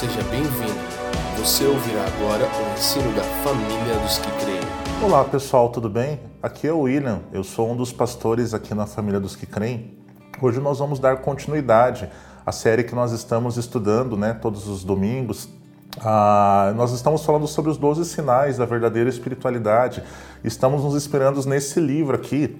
Seja bem-vindo. Você ouvirá agora o ensino da família dos que creem. Olá pessoal, tudo bem? Aqui é o William, eu sou um dos pastores aqui na família dos que creem. Hoje nós vamos dar continuidade à série que nós estamos estudando, né, todos os domingos. Ah, nós estamos falando sobre os 12 sinais da verdadeira espiritualidade. Estamos nos inspirando nesse livro aqui,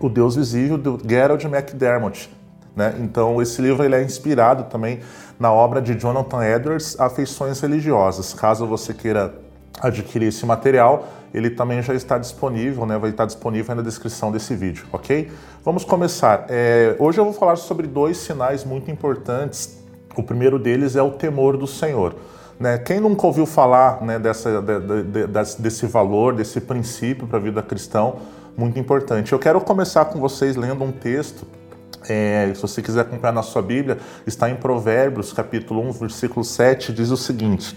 O Deus Visível, do Gerald McDermott. Né? Então, esse livro ele é inspirado também na obra de Jonathan Edwards, Afeições Religiosas. Caso você queira adquirir esse material, ele também já está disponível, né? vai estar disponível na descrição desse vídeo, ok? Vamos começar. É, hoje eu vou falar sobre dois sinais muito importantes. O primeiro deles é o temor do Senhor. Né? Quem nunca ouviu falar né, dessa, de, de, de, desse valor, desse princípio para a vida cristã, muito importante. Eu quero começar com vocês lendo um texto é, se você quiser acompanhar na sua Bíblia, está em Provérbios, capítulo 1, versículo 7, diz o seguinte: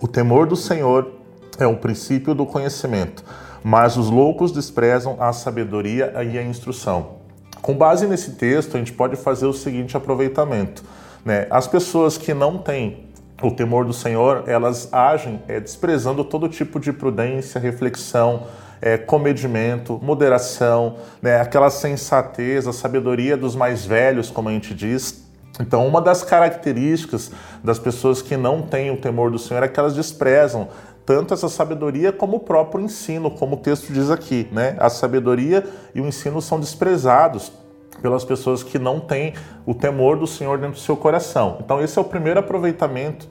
O temor do Senhor é o princípio do conhecimento, mas os loucos desprezam a sabedoria e a instrução. Com base nesse texto, a gente pode fazer o seguinte aproveitamento: né? as pessoas que não têm o temor do Senhor, elas agem é, desprezando todo tipo de prudência, reflexão, é, comedimento, moderação, né, aquela sensatez, a sabedoria dos mais velhos, como a gente diz. Então, uma das características das pessoas que não têm o temor do Senhor é que elas desprezam tanto essa sabedoria como o próprio ensino, como o texto diz aqui, né? A sabedoria e o ensino são desprezados pelas pessoas que não têm o temor do Senhor dentro do seu coração. Então, esse é o primeiro aproveitamento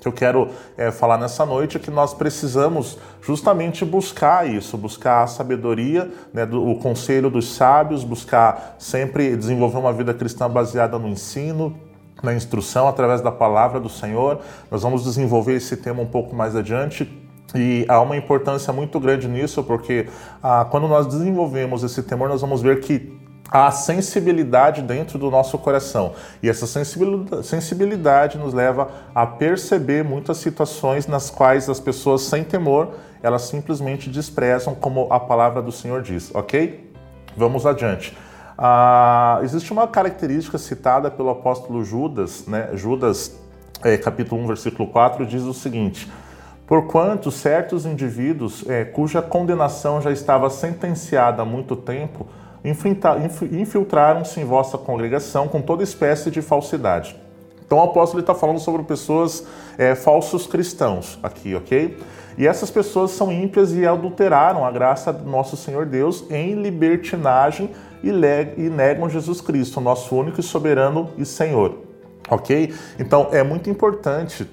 que eu quero é, falar nessa noite é que nós precisamos justamente buscar isso, buscar a sabedoria, né, do, o conselho dos sábios, buscar sempre desenvolver uma vida cristã baseada no ensino, na instrução, através da palavra do Senhor. Nós vamos desenvolver esse tema um pouco mais adiante. E há uma importância muito grande nisso, porque ah, quando nós desenvolvemos esse temor, nós vamos ver que a sensibilidade dentro do nosso coração. E essa sensibilidade nos leva a perceber muitas situações nas quais as pessoas sem temor, elas simplesmente desprezam como a palavra do Senhor diz, ok? Vamos adiante. Ah, existe uma característica citada pelo apóstolo Judas, né? Judas, é, capítulo 1, versículo 4, diz o seguinte: Porquanto certos indivíduos, é, cuja condenação já estava sentenciada há muito tempo, infiltraram-se em vossa congregação com toda espécie de falsidade. Então o apóstolo está falando sobre pessoas é, falsos cristãos aqui, ok? E essas pessoas são ímpias e adulteraram a graça do nosso Senhor Deus em libertinagem e, e negam Jesus Cristo, nosso único e soberano e Senhor, ok? Então é muito importante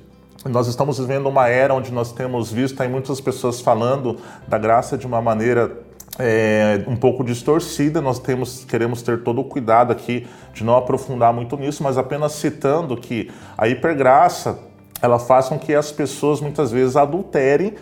nós estamos vivendo uma era onde nós temos visto aí muitas pessoas falando da graça de uma maneira é, um pouco distorcida. Nós temos, queremos ter todo o cuidado aqui de não aprofundar muito nisso, mas apenas citando que a hipergraça ela faz com que as pessoas muitas vezes adulterem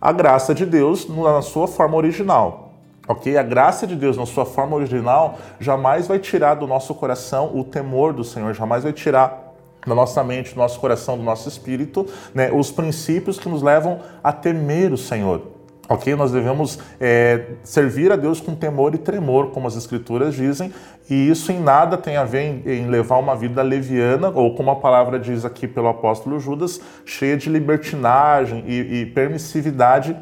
a graça de Deus na sua forma original. Ok? A graça de Deus na sua forma original jamais vai tirar do nosso coração o temor do Senhor, jamais vai tirar da nossa mente, do nosso coração, do nosso espírito, né, os princípios que nos levam a temer o Senhor. Ok? Nós devemos é, servir a Deus com temor e tremor, como as Escrituras dizem, e isso em nada tem a ver em, em, levar uma vida leviana, ou como a palavra diz aqui pelo apóstolo Judas, cheia de libertinagem e, e permissividade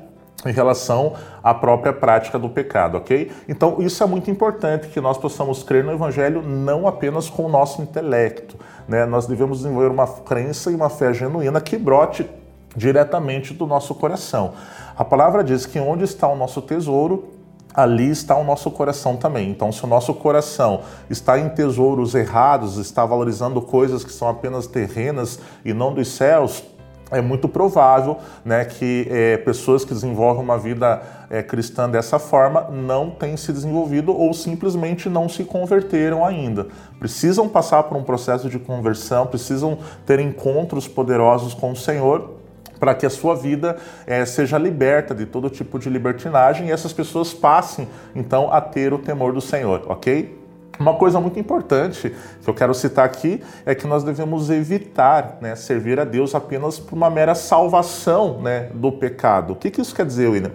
em relação à própria prática do pecado, ok? Então, isso é muito importante que nós possamos crer no Evangelho não apenas com o nosso intelecto, né? Nós devemos desenvolver uma crença e uma fé genuína que brote diretamente do nosso coração. A palavra diz que onde está o nosso tesouro, ali está o nosso coração também. Então, se o nosso coração está em tesouros errados, está valorizando coisas que são apenas terrenas e não dos céus, é muito provável né, que é, pessoas que desenvolvem uma vida é, cristã dessa forma não tenham se desenvolvido ou simplesmente não se converteram ainda. Precisam passar por um processo de conversão, precisam ter encontros poderosos com o Senhor para que a sua vida é, seja liberta de todo tipo de libertinagem e essas pessoas passem então a ter o temor do Senhor, ok? Uma coisa muito importante que eu quero citar aqui é que nós devemos evitar né, servir a Deus apenas por uma mera salvação né, do pecado. O que, que isso quer dizer, William?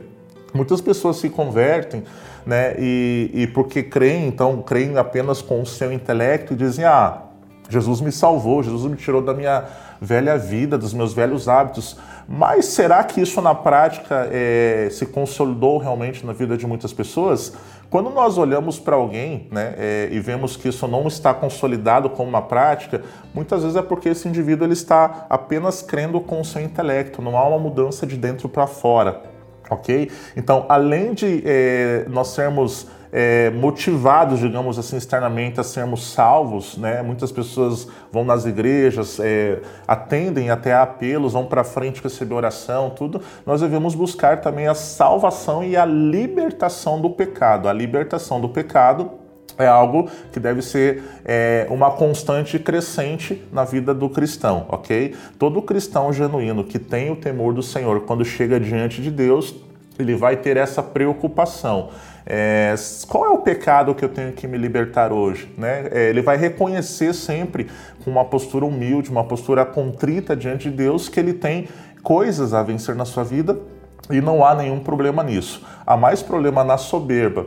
Muitas pessoas se convertem né, e, e porque creem, então creem apenas com o seu intelecto e dizem: ah, Jesus me salvou, Jesus me tirou da minha velha vida, dos meus velhos hábitos. Mas será que isso na prática é, se consolidou realmente na vida de muitas pessoas? Quando nós olhamos para alguém né, é, e vemos que isso não está consolidado como uma prática, muitas vezes é porque esse indivíduo ele está apenas crendo com o seu intelecto, não há uma mudança de dentro para fora. Ok? Então, além de é, nós sermos é, motivados, digamos assim, externamente a sermos salvos, né? Muitas pessoas vão nas igrejas, é, atendem até a apelos, vão para frente receber oração, tudo. Nós devemos buscar também a salvação e a libertação do pecado. A libertação do pecado é algo que deve ser é, uma constante crescente na vida do cristão, ok? Todo cristão genuíno que tem o temor do Senhor, quando chega diante de Deus, ele vai ter essa preocupação. É, qual é o pecado que eu tenho que me libertar hoje? Né? É, ele vai reconhecer sempre com uma postura humilde, uma postura contrita diante de Deus, que ele tem coisas a vencer na sua vida e não há nenhum problema nisso. Há mais problema na soberba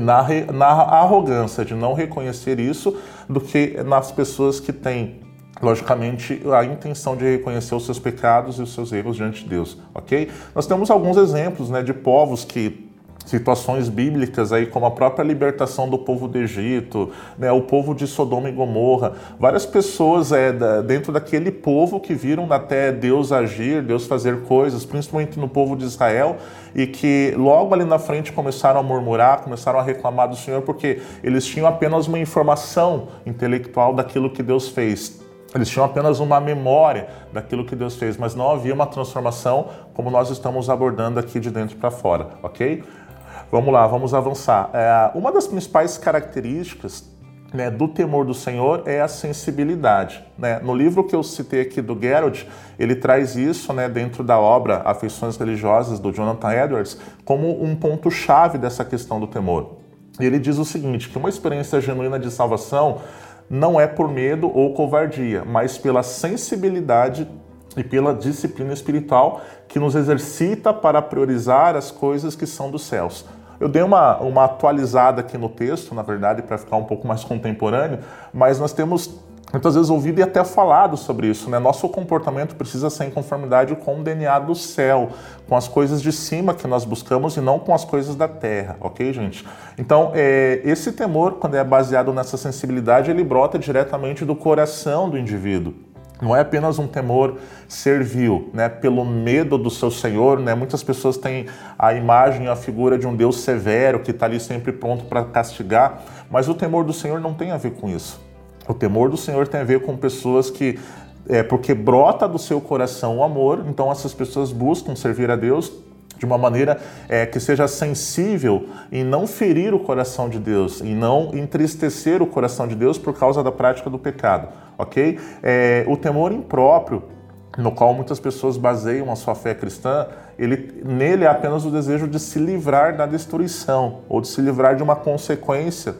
na, na arrogância de não reconhecer isso do que nas pessoas que têm logicamente, a intenção de reconhecer os seus pecados e os seus erros diante de Deus, ok? Nós temos alguns exemplos né, de povos que situações bíblicas aí como a própria libertação do povo do Egito, né, o povo de Sodoma e Gomorra, várias pessoas é, da, dentro daquele povo que viram até Deus agir, Deus fazer coisas, principalmente no povo de Israel, e que logo ali na frente começaram a murmurar, começaram a reclamar do Senhor porque eles tinham apenas uma informação intelectual daquilo que Deus fez. Eles tinham apenas uma memória daquilo que Deus fez, mas não havia uma transformação como nós estamos abordando aqui de dentro para fora, ok? Vamos lá, vamos avançar. É, uma das principais características né, do temor do Senhor é a sensibilidade. Né? No livro que eu citei aqui do Gerald, ele traz isso né, dentro da obra Afeições Religiosas do Jonathan Edwards como um ponto-chave dessa questão do temor. E ele diz o seguinte: que uma experiência genuína de salvação não é por medo ou covardia, mas pela sensibilidade e pela disciplina espiritual que nos exercita para priorizar as coisas que são dos céus. Eu dei uma, uma atualizada aqui no texto, na verdade, para ficar um pouco mais contemporâneo, mas nós temos muitas vezes ouvido e até falado sobre isso, né? Nosso comportamento precisa ser em conformidade com o DNA do céu, com as coisas de cima que nós buscamos e não com as coisas da terra, ok, gente? Então, é, esse temor, quando é baseado nessa sensibilidade, ele brota diretamente do coração do indivíduo. Não é apenas um temor servil, né, pelo medo do seu Senhor, né? Muitas pessoas têm a imagem, a figura de um Deus severo que está ali sempre pronto para castigar, mas o temor do Senhor não tem a ver com isso. O temor do Senhor tem a ver com pessoas que é porque brota do seu coração o amor, então essas pessoas buscam servir a Deus de uma maneira é, que seja sensível em não ferir o coração de Deus, e não entristecer o coração de Deus por causa da prática do pecado, ok? É, o temor impróprio, no qual muitas pessoas baseiam a sua fé cristã, ele, nele é apenas o desejo de se livrar da destruição, ou de se livrar de uma consequência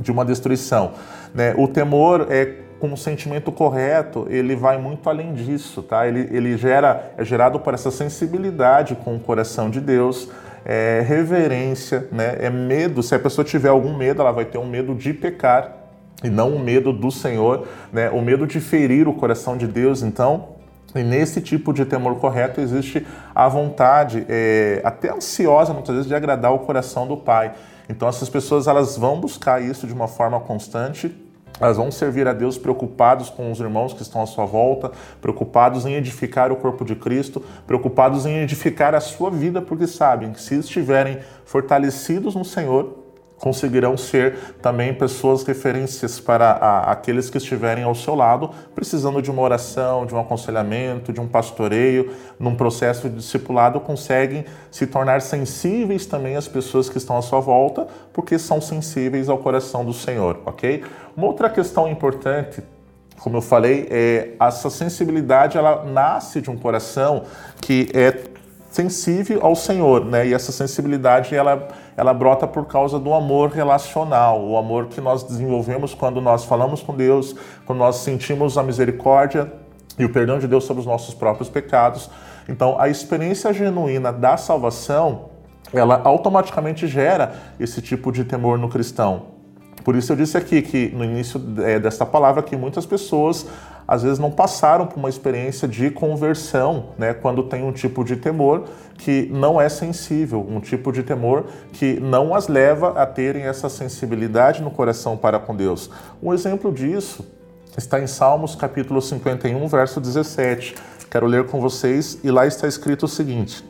de uma destruição. Né? O temor é com o sentimento correto, ele vai muito além disso, tá? Ele, ele gera, é gerado por essa sensibilidade com o coração de Deus, é reverência, né? É medo. Se a pessoa tiver algum medo, ela vai ter um medo de pecar e não o medo do Senhor, né? O medo de ferir o coração de Deus. Então, e nesse tipo de temor correto existe a vontade, é, até ansiosa muitas vezes, de agradar o coração do Pai. Então essas pessoas elas vão buscar isso de uma forma constante elas vão servir a Deus preocupados com os irmãos que estão à sua volta, preocupados em edificar o corpo de Cristo, preocupados em edificar a sua vida, porque sabem que se estiverem fortalecidos no Senhor, conseguirão ser também pessoas referências para a, aqueles que estiverem ao seu lado, precisando de uma oração, de um aconselhamento, de um pastoreio, num processo de discipulado, conseguem se tornar sensíveis também às pessoas que estão à sua volta, porque são sensíveis ao coração do Senhor, ok? Uma outra questão importante como eu falei, é, essa sensibilidade ela nasce de um coração que é sensível ao Senhor, né? E essa sensibilidade ela, ela brota por causa do amor relacional, o amor que nós desenvolvemos quando nós falamos com Deus, quando nós sentimos a misericórdia e o perdão de Deus sobre os nossos próprios pecados. Então, a experiência genuína da salvação, ela automaticamente gera esse tipo de temor no cristão. Por isso eu disse aqui que no início é, desta palavra que muitas pessoas às vezes não passaram por uma experiência de conversão, né, quando tem um tipo de temor que não é sensível, um tipo de temor que não as leva a terem essa sensibilidade no coração para com Deus. Um exemplo disso está em Salmos capítulo 51, verso 17. Quero ler com vocês e lá está escrito o seguinte: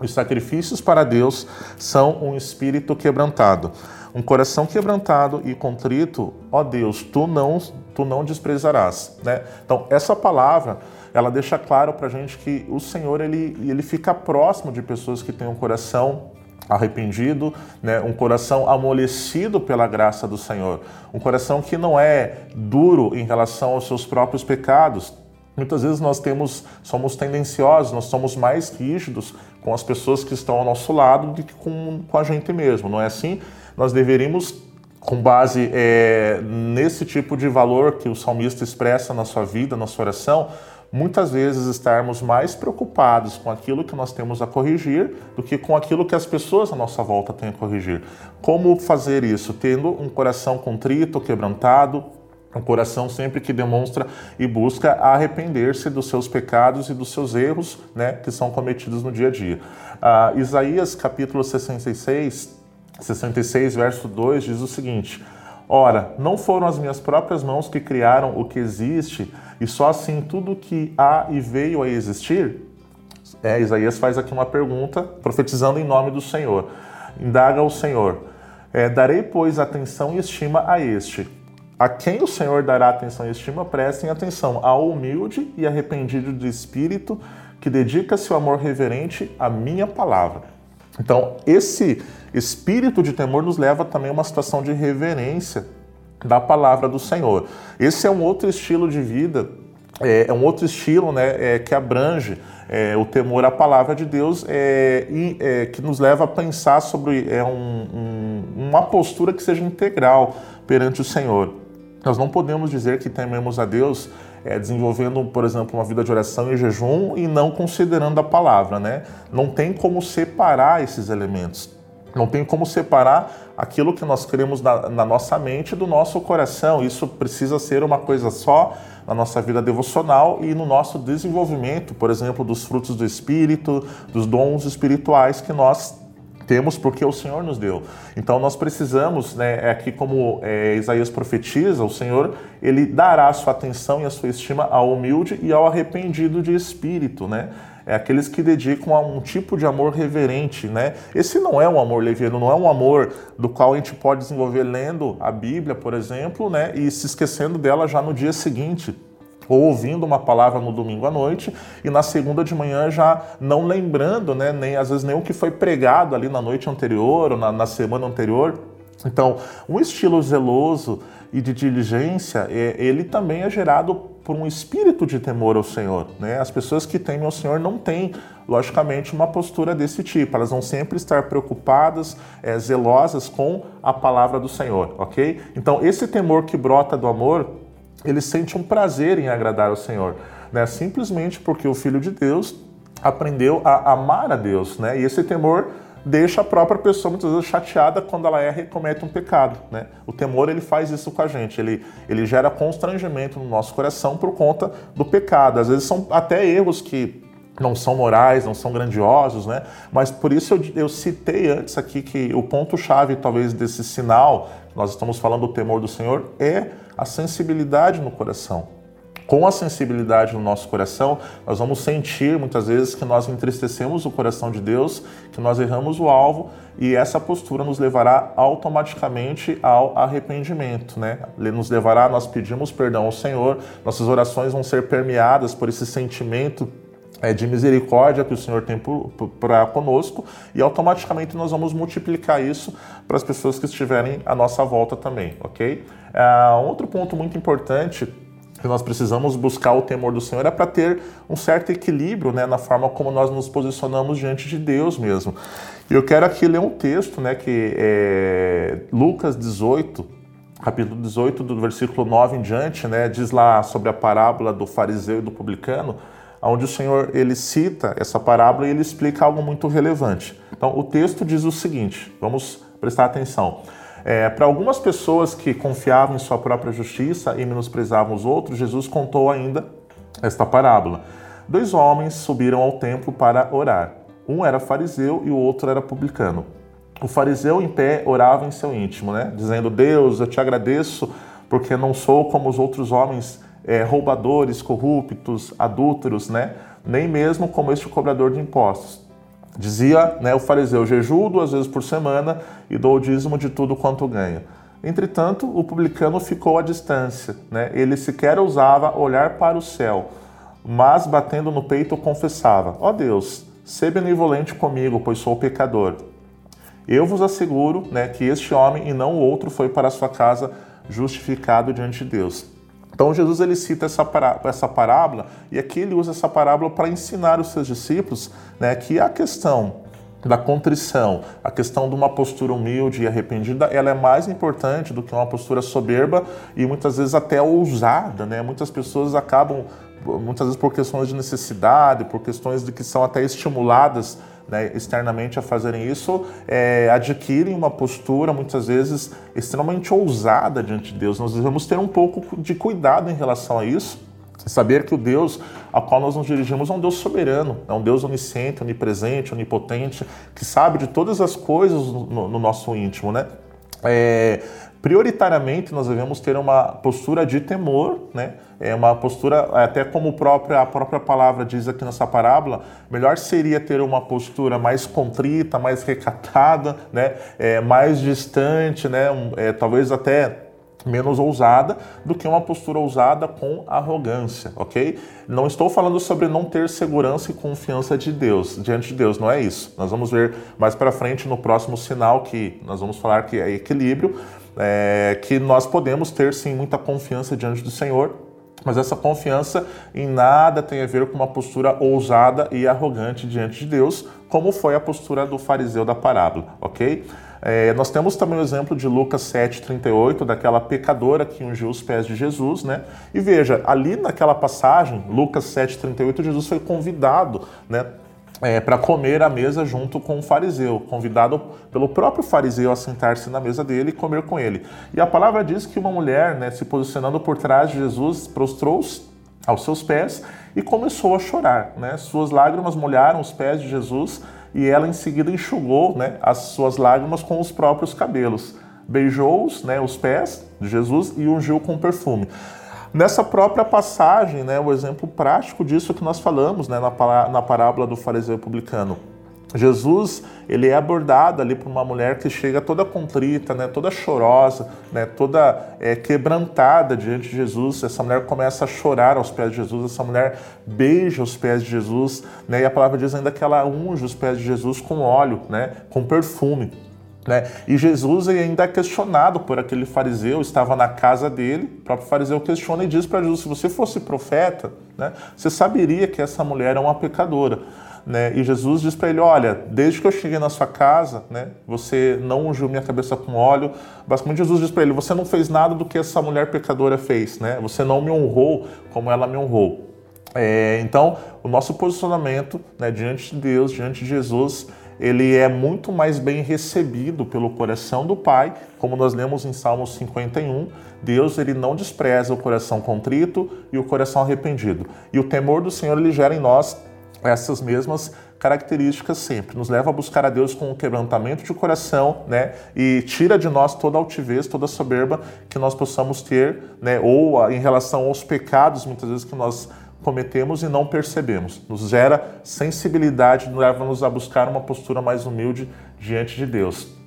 Os sacrifícios para Deus são um espírito quebrantado um coração quebrantado e contrito, ó Deus, tu não, tu não desprezarás. Né? Então, essa palavra, ela deixa claro para a gente que o Senhor, ele, ele fica próximo de pessoas que têm um coração arrependido, né? um coração amolecido pela graça do Senhor, um coração que não é duro em relação aos seus próprios pecados. Muitas vezes nós temos, somos tendenciosos, nós somos mais rígidos com as pessoas que estão ao nosso lado do que com, com a gente mesmo, não é assim? Nós deveríamos, com base é, nesse tipo de valor que o salmista expressa na sua vida, na sua oração, muitas vezes estarmos mais preocupados com aquilo que nós temos a corrigir do que com aquilo que as pessoas à nossa volta têm a corrigir. Como fazer isso? Tendo um coração contrito, quebrantado, um coração sempre que demonstra e busca arrepender-se dos seus pecados e dos seus erros né, que são cometidos no dia a dia. Ah, Isaías capítulo 66, 66, verso 2 diz o seguinte: Ora, não foram as minhas próprias mãos que criaram o que existe, e só assim tudo que há e veio a existir? É, Isaías faz aqui uma pergunta, profetizando em nome do Senhor. Indaga o Senhor: é, Darei, pois, atenção e estima a este. A quem o Senhor dará atenção e estima, prestem atenção ao humilde e arrependido de espírito, que dedica seu amor reverente à minha palavra. Então, esse espírito de temor nos leva também a uma situação de reverência da palavra do Senhor. Esse é um outro estilo de vida, é, é um outro estilo né, é, que abrange é, o temor à palavra de Deus é, e é, que nos leva a pensar sobre é, um, um, uma postura que seja integral perante o Senhor. Nós não podemos dizer que tememos a Deus é, desenvolvendo, por exemplo, uma vida de oração e jejum e não considerando a palavra, né? Não tem como separar esses elementos. Não tem como separar aquilo que nós queremos na, na, nossa mente do nosso coração. Isso precisa ser uma coisa só na nossa vida devocional e no nosso desenvolvimento, por exemplo, dos frutos do Espírito, dos dons espirituais que nós temos porque o Senhor nos deu. Então nós precisamos, né, é aqui como é, Isaías profetiza, o Senhor ele dará a sua atenção e a sua estima ao humilde e ao arrependido de espírito, né? É aqueles que dedicam a um tipo de amor reverente, né? Esse não é um amor leviano, não é um amor do qual a gente pode desenvolver lendo a Bíblia, por exemplo, né, e se esquecendo dela já no dia seguinte ou ouvindo uma palavra no domingo à noite e na segunda de manhã já não lembrando, né, nem às vezes nem o que foi pregado ali na noite anterior ou na, na semana anterior. Então, um estilo zeloso e de diligência, é, ele também é gerado por um espírito de temor ao Senhor. Né? As pessoas que temem ao Senhor não têm, logicamente, uma postura desse tipo. Elas vão sempre estar preocupadas, é, zelosas com a palavra do Senhor, ok? Então, esse temor que brota do amor ele sente um prazer em agradar ao Senhor, né? Simplesmente porque o Filho de Deus aprendeu a amar a Deus, né? E esse temor deixa a própria pessoa muitas vezes chateada quando ela erra e comete um pecado, né? O temor ele faz isso com a gente, ele, ele gera constrangimento no nosso coração por conta do pecado. Às vezes são até erros que não são morais, não são grandiosos, né? Mas por isso eu, eu citei antes aqui que o ponto-chave, talvez, desse sinal, nós estamos falando do temor do Senhor, é a sensibilidade no coração. Com a sensibilidade no nosso coração, nós vamos sentir muitas vezes que nós entristecemos o coração de Deus, que nós erramos o alvo, e essa postura nos levará automaticamente ao arrependimento, né? Nos levará, nós pedimos perdão ao Senhor, nossas orações vão ser permeadas por esse sentimento é, de misericórdia que o Senhor tem para conosco e automaticamente nós vamos multiplicar isso para as pessoas que estiverem à nossa volta também, ok? Um outro ponto muito importante que nós precisamos buscar o temor do Senhor é para ter um certo equilíbrio né, na forma como nós nos posicionamos diante de Deus mesmo. E eu quero aqui ler um texto né, que é Lucas 18, capítulo 18, do versículo 9 em diante, né, diz lá sobre a parábola do fariseu e do publicano onde o Senhor ele cita essa parábola e ele explica algo muito relevante. Então, o texto diz o seguinte: vamos prestar atenção. É, Para algumas pessoas que confiavam em sua própria justiça e menosprezavam os outros, Jesus contou ainda esta parábola. Dois homens subiram ao templo para orar. Um era fariseu e o outro era publicano. O fariseu em pé orava em seu íntimo, né? dizendo: Deus, eu te agradeço porque não sou como os outros homens é, roubadores, corruptos, adúlteros, né? nem mesmo como este cobrador de impostos. Dizia né, o fariseu: jejuo duas vezes por semana e dou o dízimo de tudo quanto ganho. Entretanto, o publicano ficou à distância. Né? Ele sequer ousava olhar para o céu, mas batendo no peito confessava: Ó oh Deus, se benevolente comigo, pois sou pecador. Eu vos asseguro né, que este homem e não o outro foi para a sua casa justificado diante de Deus. Então Jesus ele cita essa, essa parábola e aqui ele usa essa parábola para ensinar os seus discípulos né, que a questão da contrição, a questão de uma postura humilde e arrependida, ela é mais importante do que uma postura soberba e muitas vezes até ousada, né? Muitas pessoas acabam, muitas vezes por questões de necessidade, por questões de que são até estimuladas né, externamente a fazerem isso, é, adquirem uma postura muitas vezes extremamente ousada diante de Deus. Nós devemos ter um pouco de cuidado em relação a isso. Saber que o Deus ao qual nós nos dirigimos é um Deus soberano, é um Deus onisciente, onipresente, onipotente, que sabe de todas as coisas no, no nosso íntimo, né? É, prioritariamente nós devemos ter uma postura de temor, né? É uma postura, até como própria, a própria palavra diz aqui nessa parábola, melhor seria ter uma postura mais contrita, mais recatada, né? É, mais distante, né? É, talvez até menos ousada do que uma postura ousada com arrogância, ok? Não estou falando sobre não ter segurança e confiança de Deus, diante de Deus, não é isso. Nós vamos ver mais para frente no próximo sinal que nós vamos falar que é equilíbrio, é, que nós podemos ter sim muita confiança diante do Senhor, mas essa confiança em nada tem a ver com uma postura ousada e arrogante diante de Deus, como foi a postura do fariseu da parábola, ok? É, nós temos também o exemplo de Lucas 7,38, daquela pecadora que ungiu os pés de Jesus, né? E veja, ali naquela passagem, Lucas 7,38, Jesus foi convidado, né? É, para comer à mesa junto com o fariseu, convidado pelo próprio fariseu a sentar-se na mesa dele e comer com ele. E a palavra diz que uma mulher, né, se posicionando por trás de Jesus, prostrou-se aos seus pés e começou a chorar. Né? Suas lágrimas molharam os pés de Jesus e ela em seguida enxugou né, as suas lágrimas com os próprios cabelos. Beijou-os, né, os pés de Jesus e ungiu com perfume. Nessa própria passagem, né, o exemplo prático disso que nós falamos né, na, na parábola do fariseu publicano. Jesus ele é abordado ali por uma mulher que chega toda contrita, né, toda chorosa, né, toda é, quebrantada diante de Jesus. Essa mulher começa a chorar aos pés de Jesus, essa mulher beija os pés de Jesus, né, e a palavra diz ainda que ela unge os pés de Jesus com óleo, né, com perfume. Né? E Jesus ainda é questionado por aquele fariseu, estava na casa dele, o próprio fariseu questiona e diz para Jesus: se você fosse profeta, né, você saberia que essa mulher é uma pecadora. Né? E Jesus diz para ele: Olha, desde que eu cheguei na sua casa, né, você não ungiu minha cabeça com óleo. Basicamente, Jesus diz para ele: Você não fez nada do que essa mulher pecadora fez, né? Você não me honrou como ela me honrou. É, então, o nosso posicionamento né, diante de Deus, diante de Jesus, ele é muito mais bem recebido pelo coração do Pai, como nós lemos em Salmos 51. Deus ele não despreza o coração contrito e o coração arrependido. E o temor do Senhor ele gera em nós essas mesmas características sempre. Nos leva a buscar a Deus com um quebrantamento de coração, né? E tira de nós toda altivez, toda soberba que nós possamos ter, né? Ou em relação aos pecados, muitas vezes, que nós cometemos e não percebemos. Nos gera sensibilidade, leva-nos a buscar uma postura mais humilde diante de Deus.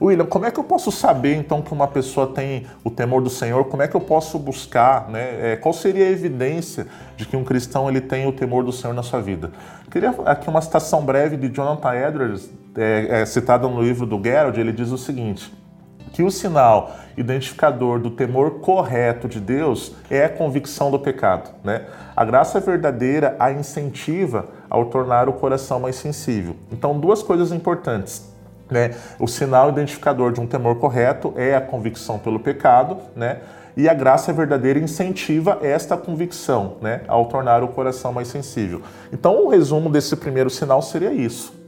William, como é que eu posso saber então que uma pessoa tem o temor do Senhor? Como é que eu posso buscar, né? É, qual seria a evidência de que um cristão ele tem o temor do Senhor na sua vida? queria aqui uma citação breve de Jonathan Edwards, é, é, citada no livro do Gerald. Ele diz o seguinte: que o sinal identificador do temor correto de Deus é a convicção do pecado. Né? A graça verdadeira a incentiva ao tornar o coração mais sensível. Então, duas coisas importantes. Né? O sinal identificador de um temor correto é a convicção pelo pecado, né? e a graça verdadeira incentiva esta convicção, né? ao tornar o coração mais sensível. Então, o resumo desse primeiro sinal seria isso.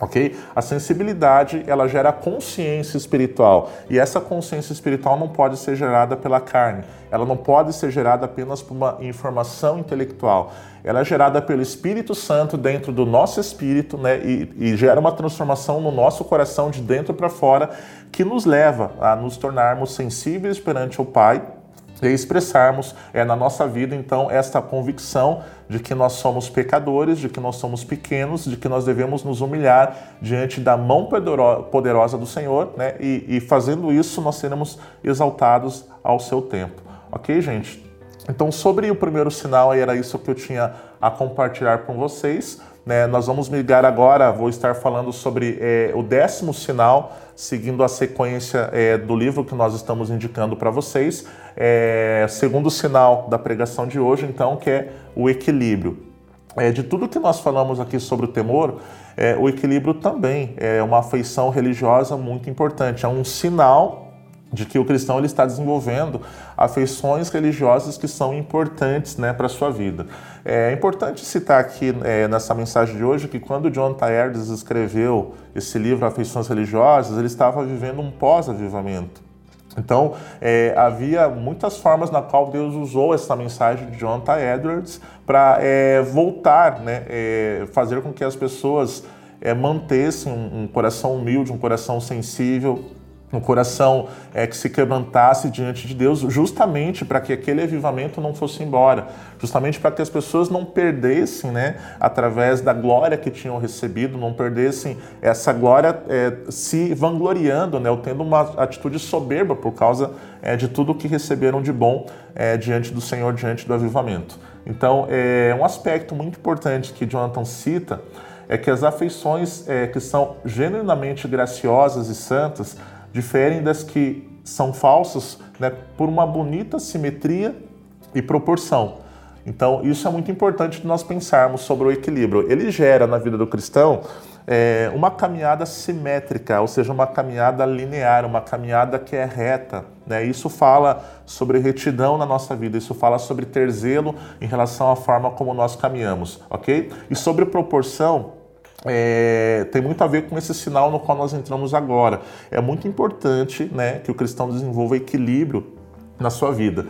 Ok? A sensibilidade ela gera consciência espiritual e essa consciência espiritual não pode ser gerada pela carne, ela não pode ser gerada apenas por uma informação intelectual, ela é gerada pelo Espírito Santo dentro do nosso espírito, né? E, e gera uma transformação no nosso coração de dentro para fora que nos leva a nos tornarmos sensíveis perante o Pai e expressarmos é, na nossa vida, então, esta convicção de que nós somos pecadores, de que nós somos pequenos, de que nós devemos nos humilhar diante da mão poderosa do Senhor, né? E, e fazendo isso, nós seremos exaltados ao seu tempo. Ok, gente? Então, sobre o primeiro sinal, era isso que eu tinha a compartilhar com vocês. Né? Nós vamos migrar agora, vou estar falando sobre é, o décimo sinal, seguindo a sequência é, do livro que nós estamos indicando para vocês. É, segundo sinal da pregação de hoje, então, que é o equilíbrio. É, de tudo que nós falamos aqui sobre o temor, é, o equilíbrio também é uma afeição religiosa muito importante, é um sinal de que o cristão ele está desenvolvendo afeições religiosas que são importantes né, para a sua vida. É importante citar aqui é, nessa mensagem de hoje que quando John Taerdes escreveu esse livro Afeições Religiosas, ele estava vivendo um pós-avivamento. Então, é, havia muitas formas na qual Deus usou essa mensagem de T. Edwards para é, voltar, né, é, fazer com que as pessoas é, mantessem um, um coração humilde, um coração sensível, um coração é, que se quebrantasse diante de Deus, justamente para que aquele avivamento não fosse embora, justamente para que as pessoas não perdessem, né, através da glória que tinham recebido, não perdessem essa glória é, se vangloriando, né, ou tendo uma atitude soberba por causa é, de tudo que receberam de bom é, diante do Senhor, diante do avivamento. Então, é um aspecto muito importante que Jonathan cita é que as afeições é, que são genuinamente graciosas e santas diferem das que são falsas né, por uma bonita simetria e proporção. Então, isso é muito importante nós pensarmos sobre o equilíbrio. Ele gera na vida do cristão é, uma caminhada simétrica, ou seja, uma caminhada linear, uma caminhada que é reta. Né? Isso fala sobre retidão na nossa vida, isso fala sobre ter zelo em relação à forma como nós caminhamos, ok? E sobre proporção, é, tem muito a ver com esse sinal no qual nós entramos agora. É muito importante né, que o cristão desenvolva equilíbrio na sua vida.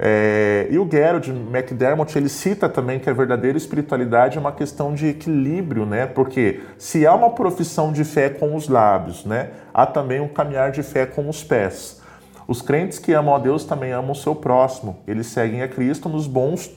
É, e o Gerald McDermott ele cita também que a verdadeira espiritualidade é uma questão de equilíbrio, né? Porque se há uma profissão de fé com os lábios, né, há também um caminhar de fé com os pés. Os crentes que amam a Deus também amam o seu próximo. Eles seguem a Cristo nos bons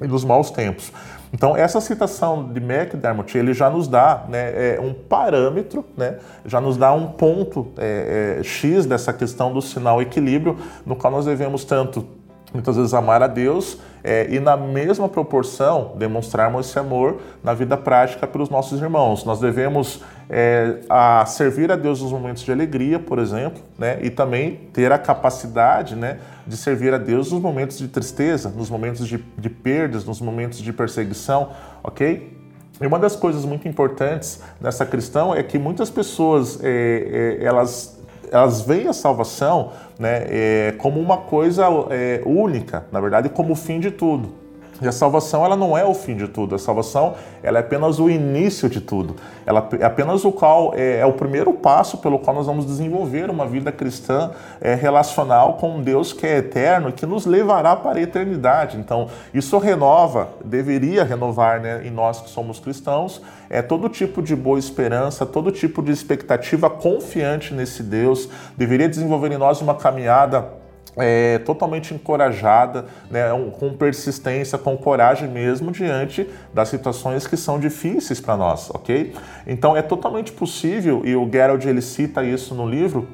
e nos maus tempos. Então, essa citação de McDermott, ele já nos dá né, é, um parâmetro, né, já nos dá um ponto é, é, X dessa questão do sinal equilíbrio, no qual nós devemos tanto, muitas vezes, amar a Deus é, e, na mesma proporção, demonstrarmos esse amor na vida prática pelos nossos irmãos. Nós devemos é, a servir a Deus nos momentos de alegria, por exemplo, né, e também ter a capacidade né, de servir a Deus nos momentos de tristeza, nos momentos de, de perdas, nos momentos de perseguição, ok? E uma das coisas muito importantes nessa questão é que muitas pessoas é, é, elas elas veem a salvação né, é, como uma coisa é, única, na verdade, como o fim de tudo. E a salvação ela não é o fim de tudo, a salvação ela é apenas o início de tudo. Ela é apenas o qual é, é o primeiro passo pelo qual nós vamos desenvolver uma vida cristã é, relacional com um Deus que é eterno e que nos levará para a eternidade. Então isso renova, deveria renovar né, em nós que somos cristãos, é todo tipo de boa esperança, todo tipo de expectativa confiante nesse Deus, deveria desenvolver em nós uma caminhada é, totalmente encorajada, né, com persistência, com coragem mesmo diante das situações que são difíceis para nós, ok? Então é totalmente possível, e o Gerald ele cita isso no livro,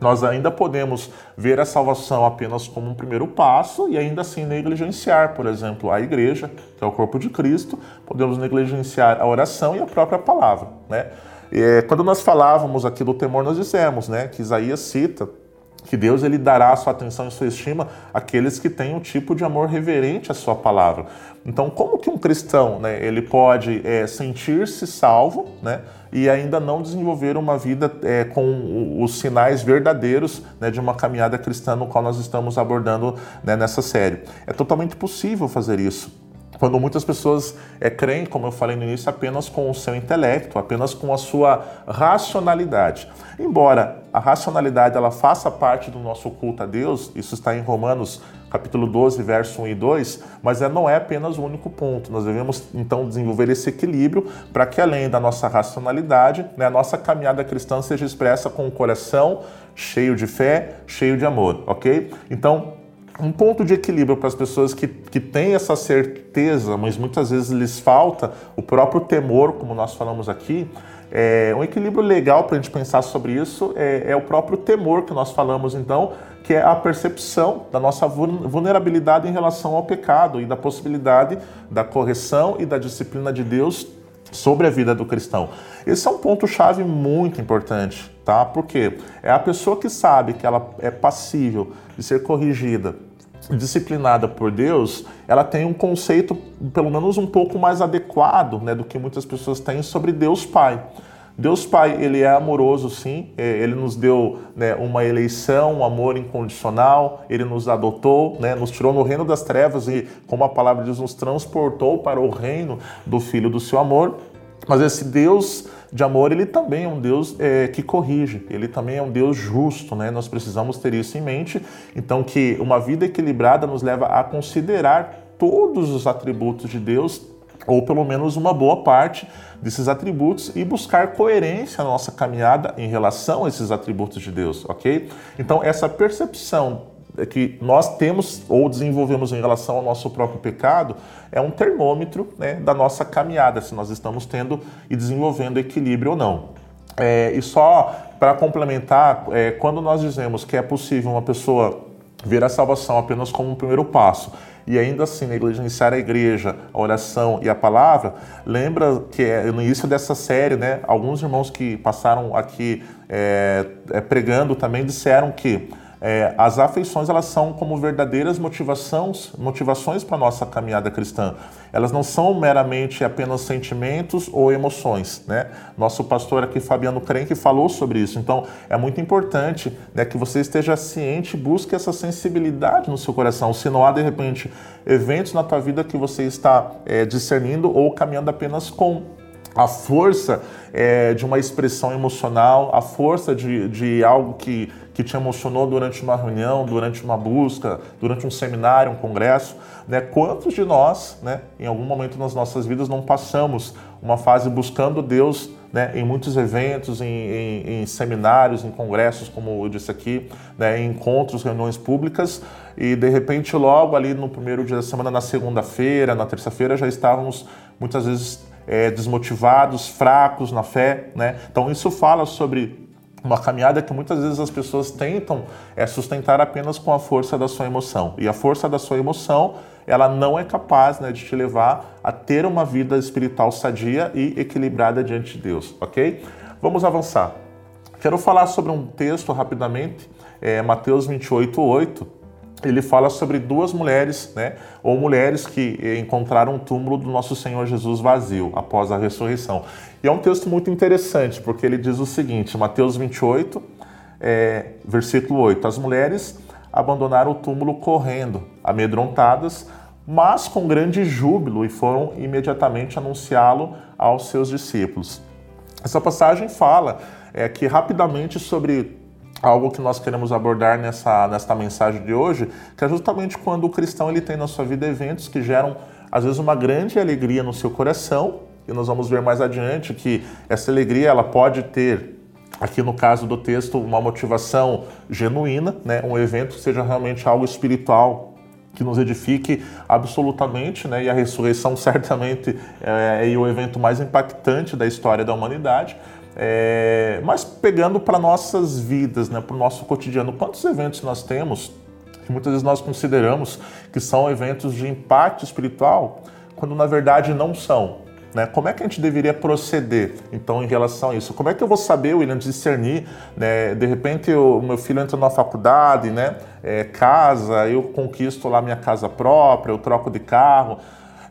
nós ainda podemos ver a salvação apenas como um primeiro passo e ainda assim negligenciar, por exemplo, a igreja, que é o corpo de Cristo, podemos negligenciar a oração e a própria palavra, né? E, quando nós falávamos aqui do temor, nós dissemos, né, que Isaías cita que Deus ele dará a sua atenção e sua estima àqueles que têm um tipo de amor reverente à sua palavra. Então, como que um cristão, né, ele pode é, sentir-se salvo, né, e ainda não desenvolver uma vida é, com os sinais verdadeiros né, de uma caminhada cristã no qual nós estamos abordando né, nessa série? É totalmente possível fazer isso. Quando muitas pessoas é, creem, como eu falei no início, apenas com o seu intelecto, apenas com a sua racionalidade. Embora a racionalidade ela faça parte do nosso culto a Deus, isso está em Romanos capítulo 12, verso 1 e 2, mas é, não é apenas o único ponto. Nós devemos então desenvolver esse equilíbrio para que além da nossa racionalidade, né, a nossa caminhada cristã seja expressa com o coração cheio de fé, cheio de amor, ok? Então, um ponto de equilíbrio para as pessoas que, que têm essa certeza, mas muitas vezes lhes falta o próprio temor, como nós falamos aqui. É, um equilíbrio legal para a gente pensar sobre isso é, é, o próprio temor que nós falamos, então, que é a percepção da nossa vulnerabilidade em relação ao pecado e da possibilidade da correção e da disciplina de Deus sobre a vida do cristão. Esse é um ponto-chave muito importante, tá? Porque é a pessoa que sabe que ela é passível de ser corrigida disciplinada por Deus, ela tem um conceito, pelo menos um pouco mais adequado, né, do que muitas pessoas têm sobre Deus Pai. Deus Pai, ele é amoroso, sim. É, ele nos deu né, uma eleição, um amor incondicional. Ele nos adotou, né, nos tirou no reino das trevas e, como a palavra diz, nos transportou para o reino do Filho do seu amor. Mas esse Deus de amor, ele também é um Deus é, que corrige, ele também é um Deus justo, né? Nós precisamos ter isso em mente. Então, que uma vida equilibrada nos leva a considerar todos os atributos de Deus, ou pelo menos uma boa parte desses atributos, e buscar coerência na nossa caminhada em relação a esses atributos de Deus, ok? Então, essa percepção que nós temos ou desenvolvemos em relação ao nosso próprio pecado é um termômetro né, da nossa caminhada, se nós estamos tendo e desenvolvendo equilíbrio ou não. É, e só para complementar, é, quando nós dizemos que é possível uma pessoa ver a salvação apenas como um primeiro passo e ainda assim negligenciar a igreja, a oração e a palavra, lembra que é, no início dessa série, né, alguns irmãos que passaram aqui é, é pregando também disseram que é, as afeições elas são como verdadeiras motivações, motivações para nossa caminhada cristã. Elas não são meramente apenas sentimentos ou emoções. Né? Nosso pastor aqui, Fabiano Crenque, falou sobre isso. Então, é muito importante né, que você esteja ciente, busque essa sensibilidade no seu coração. Se não há, de repente, eventos na tua vida que você está é, discernindo ou caminhando apenas com a força é, de uma expressão emocional, a força de, de algo que, que te emocionou durante uma reunião, durante uma busca, durante um seminário, um congresso. Né? Quantos de nós, né, em algum momento nas nossas vidas, não passamos uma fase buscando Deus né, em muitos eventos, em, em, em, seminários, em congressos, como eu disse aqui, né, em encontros, reuniões públicas, e de repente, logo ali no primeiro dia da semana, na segunda-feira, na terça-feira, já estávamos muitas vezes é, desmotivados, fracos na fé, né? Então isso fala sobre uma caminhada que muitas vezes as pessoas tentam é sustentar apenas com a força da sua emoção. E a força da sua emoção, ela não é capaz né, de te levar a ter uma vida espiritual sadia e equilibrada diante de Deus, ok? Vamos avançar. Quero falar sobre um texto rapidamente, é, Mateus 28, 8 ele fala sobre duas mulheres, né, ou mulheres que encontraram o túmulo do nosso Senhor Jesus vazio após a ressurreição. E é um texto muito interessante, porque ele diz o seguinte, Mateus 28, é, versículo 8: As mulheres abandonaram o túmulo correndo, amedrontadas, mas com grande júbilo, e foram imediatamente anunciá-lo aos seus discípulos. Essa passagem fala é, que rapidamente sobre algo que nós queremos abordar nessa, nessa mensagem de hoje, que é justamente quando o cristão ele tem na sua vida eventos que geram, às vezes, uma grande alegria no seu coração, e nós vamos ver mais adiante que essa alegria ela pode ter, aqui no caso do texto, uma motivação genuína, né? um evento que seja realmente algo espiritual, que nos edifique absolutamente, né? e a ressurreição certamente é, é o evento mais impactante da história da humanidade, é, mas pegando para nossas vidas, né, para o nosso cotidiano, quantos eventos nós temos que muitas vezes nós consideramos que são eventos de impacto espiritual, quando na verdade não são? Né? Como é que a gente deveria proceder, então, em relação a isso? Como é que eu vou saber, William, discernir? Né? De repente, o meu filho entra na faculdade, né? É, casa, eu conquisto lá minha casa própria, eu troco de carro.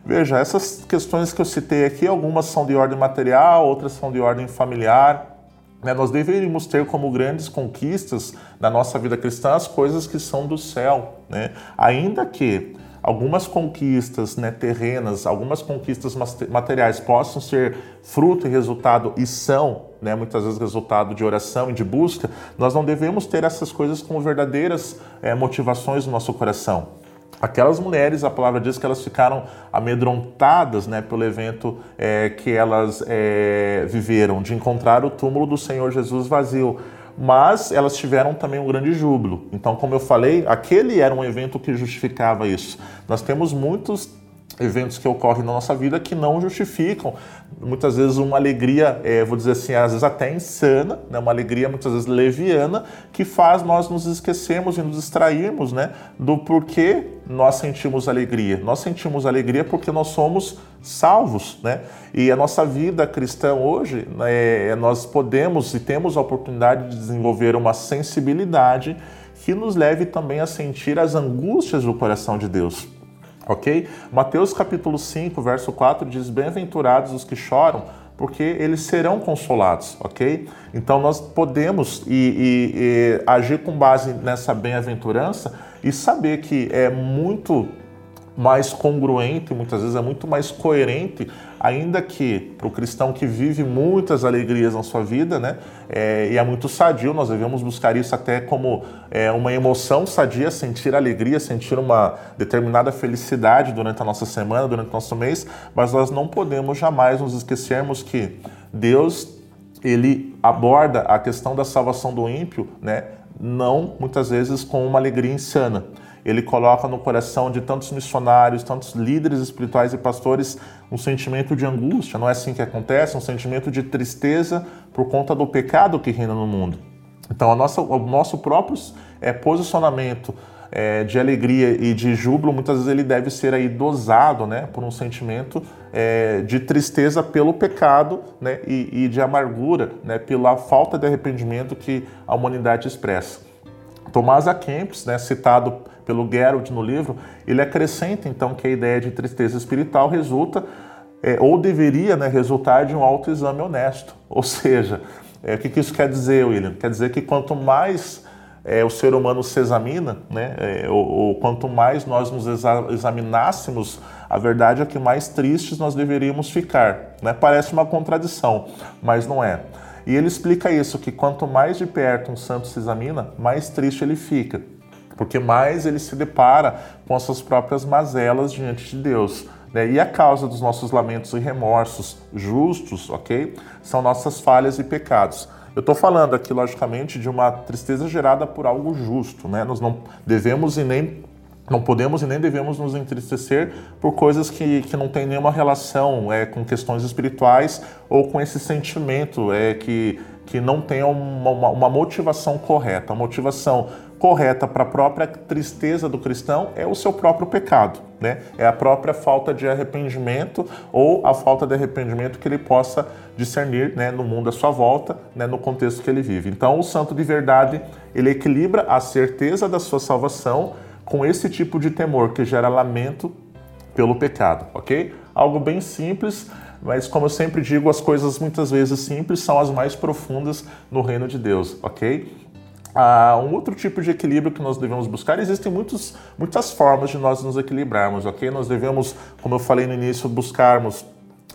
Veja, essas questões que eu citei aqui, algumas são de ordem material, outras são de ordem familiar. Né? Nós deveríamos ter como grandes conquistas da nossa vida cristã as coisas que são do céu, né? ainda que algumas conquistas né, terrenas, algumas conquistas materiais possam ser fruto e resultado e são, né, muitas vezes resultado de oração e de busca, nós não devemos ter essas coisas como verdadeiras é, motivações no nosso coração. Aquelas mulheres, a palavra diz que elas ficaram amedrontadas né, pelo evento é, que elas é, viveram, de encontrar o túmulo do Senhor Jesus vazio. Mas elas tiveram também um grande júbilo. Então, como eu falei, aquele era um evento que justificava isso. Nós temos muitos eventos que ocorrem na nossa vida que não justificam muitas vezes uma alegria, é, vou dizer assim, às vezes até insana, né? uma alegria muitas vezes leviana, que faz nós nos esquecermos e nos distrairmos né? do porquê nós sentimos alegria. Nós sentimos alegria porque nós somos salvos, né? E a nossa vida cristã hoje, né, nós podemos e temos a oportunidade de desenvolver uma sensibilidade que nos leve também a sentir as angústias do coração de Deus ok? Mateus capítulo 5, verso 4 diz: Bem-aventurados os que choram, porque eles serão consolados, ok? Então nós podemos e, e, e agir com base nessa bem-aventurança e saber que é muito mais congruente, muitas vezes é muito mais coerente, ainda que para o cristão que vive muitas alegrias na sua vida, né, é, e é muito sadio, nós devemos buscar isso até como é, uma emoção sadia, sentir alegria, sentir uma determinada felicidade durante a nossa semana, durante o nosso mês, mas nós não podemos jamais nos esquecermos que Deus ele aborda a questão da salvação do ímpio, né, não muitas vezes com uma alegria insana ele coloca no coração de tantos missionários, tantos líderes espirituais e pastores um sentimento de angústia. Não é assim que acontece, um sentimento de tristeza por conta do pecado que reina no mundo. Então, nossa, o nosso próprio é, posicionamento é, de alegria e de júbilo, muitas vezes ele deve ser aí dosado né, por um sentimento é, de tristeza pelo pecado né, e, e de amargura né, pela falta de arrependimento que a humanidade expressa. Tomás. Kempis, né, citado pelo Gerald no livro, ele acrescenta então que a ideia de tristeza espiritual resulta, é, ou deveria né, resultar de um autoexame honesto. Ou seja, é, o que, que, isso quer dizer, William? Quer dizer que quanto mais é, o ser humano se examina, né, é, ou, ou, quanto mais nós nos exa examinássemos, a verdade é que mais tristes nós deveríamos ficar. Né? Parece uma contradição, mas não é. E ele explica isso, que quanto mais de perto um santo se examina, mais triste ele fica, porque mais ele se depara com as suas próprias mazelas diante de Deus. Né? E a causa dos nossos lamentos e remorsos justos, ok? São nossas falhas e pecados. Eu estou falando aqui, logicamente, de uma tristeza gerada por algo justo, né? Nós não devemos e nem não podemos e nem devemos nos entristecer por coisas que, que não têm nenhuma relação é, com questões espirituais ou com esse sentimento é, que, que não tem uma, uma, motivação correta. A motivação correta para a própria tristeza do cristão é o seu próprio pecado, né? É a própria falta de arrependimento ou a falta de arrependimento que ele possa discernir, né, no mundo à sua volta, né, no contexto que ele vive. Então, o santo de verdade, ele equilibra a certeza da sua salvação com esse tipo de temor que gera lamento pelo pecado, ok? Algo bem simples, mas como eu sempre digo, as coisas muitas vezes simples são as mais profundas no reino de Deus, ok? Ah, um outro tipo de equilíbrio que nós devemos buscar, existem muitos, muitas formas de nós nos equilibrarmos, ok? Nós devemos, como eu falei no início, buscarmos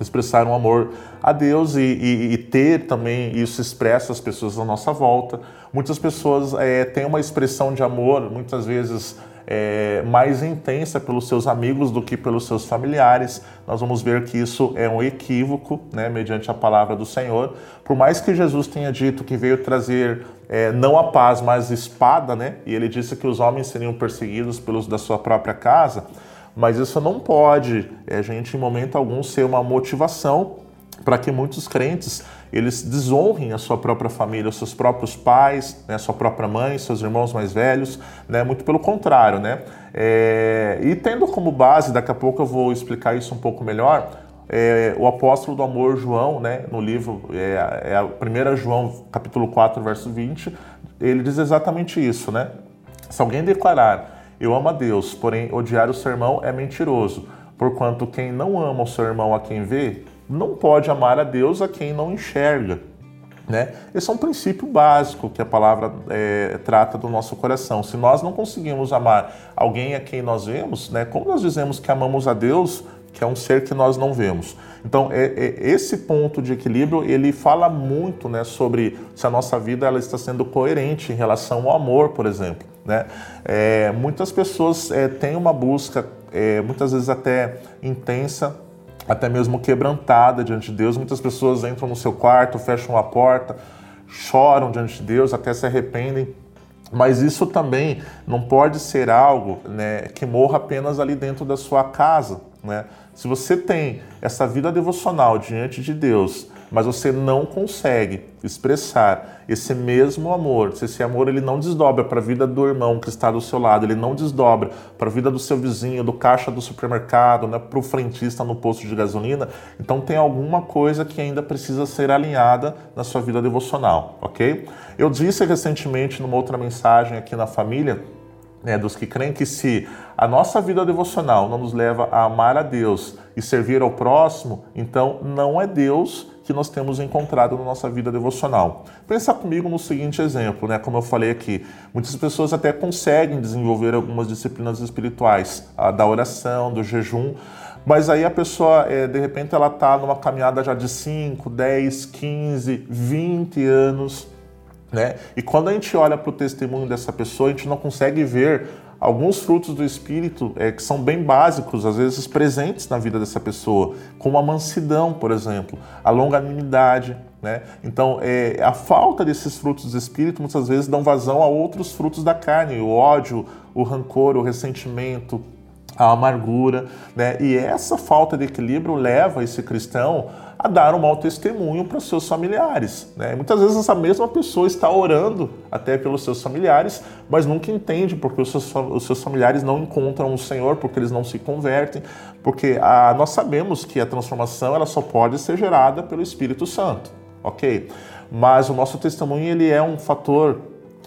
expressar um amor a Deus e, e, e, ter também isso expresso às pessoas à nossa volta. Muitas pessoas é, têm uma expressão de amor, muitas vezes é, mais intensa pelos seus amigos do que pelos seus familiares. Nós vamos ver que isso é um equívoco, né, mediante a palavra do Senhor. Por mais que Jesus tenha dito que veio trazer é, não a paz, mas espada, né, e ele disse que os homens seriam perseguidos pelos da sua própria casa, mas isso não pode, é, gente, em momento algum, ser uma motivação para que muitos crentes eles desonrem a sua própria família, os seus próprios pais, né, sua própria mãe, seus irmãos mais velhos, né, muito pelo contrário, né? É, e tendo como base, daqui a pouco eu vou explicar isso um pouco melhor, é, o apóstolo do amor João, né, no livro, é, é a 1 João capítulo 4, verso 20, ele diz exatamente isso, né? Se alguém declarar, eu amo a Deus, porém odiar o seu irmão é mentiroso, porquanto quem não ama o seu irmão a quem vê, não pode amar a Deus a quem não enxerga. Né? Esse é um princípio básico que a palavra é, trata do nosso coração. Se nós não conseguimos amar alguém a quem nós vemos, né, como nós dizemos que amamos a Deus, que é um ser que nós não vemos? Então, é, é, esse ponto de equilíbrio, ele fala muito né, sobre se a nossa vida ela está sendo coerente em relação ao amor, por exemplo. Né? É, muitas pessoas é, têm uma busca, é, muitas vezes até intensa, até mesmo quebrantada diante de Deus. Muitas pessoas entram no seu quarto, fecham a porta, choram diante de Deus, até se arrependem. Mas isso também não pode ser algo né, que morra apenas ali dentro da sua casa. Né? Se você tem essa vida devocional diante de Deus, mas você não consegue expressar esse mesmo amor, se esse amor ele não desdobra para a vida do irmão que está do seu lado, ele não desdobra para a vida do seu vizinho, do caixa do supermercado, né, para o frentista no posto de gasolina, então tem alguma coisa que ainda precisa ser alinhada na sua vida devocional, ok? Eu disse recentemente numa outra mensagem aqui na família né, dos que creem que se a nossa vida devocional não nos leva a amar a Deus e servir ao próximo, então não é Deus que nós temos encontrado na nossa vida devocional. Pensa comigo no seguinte exemplo, né? Como eu falei aqui, muitas pessoas até conseguem desenvolver algumas disciplinas espirituais, a da oração, do jejum, mas aí a pessoa, é, de repente, ela está numa caminhada já de 5, 10, 15, 20 anos, né? E quando a gente olha para o testemunho dessa pessoa, a gente não consegue ver alguns frutos do Espírito é, que são bem básicos, às vezes presentes na vida dessa pessoa, como a mansidão, por exemplo, a longanimidade. Né? Então, é, a falta desses frutos do Espírito muitas vezes dão vazão a outros frutos da carne, o ódio, o rancor, o ressentimento, a amargura. Né? E essa falta de equilíbrio leva esse cristão a dar um mau testemunho para seus familiares. Né? Muitas vezes essa mesma pessoa está orando até pelos seus familiares, mas nunca entende porque os seus, os seus familiares não encontram o Senhor, porque eles não se convertem, porque a, nós sabemos que a transformação ela só pode ser gerada pelo Espírito Santo, ok? Mas o nosso testemunho ele é um fator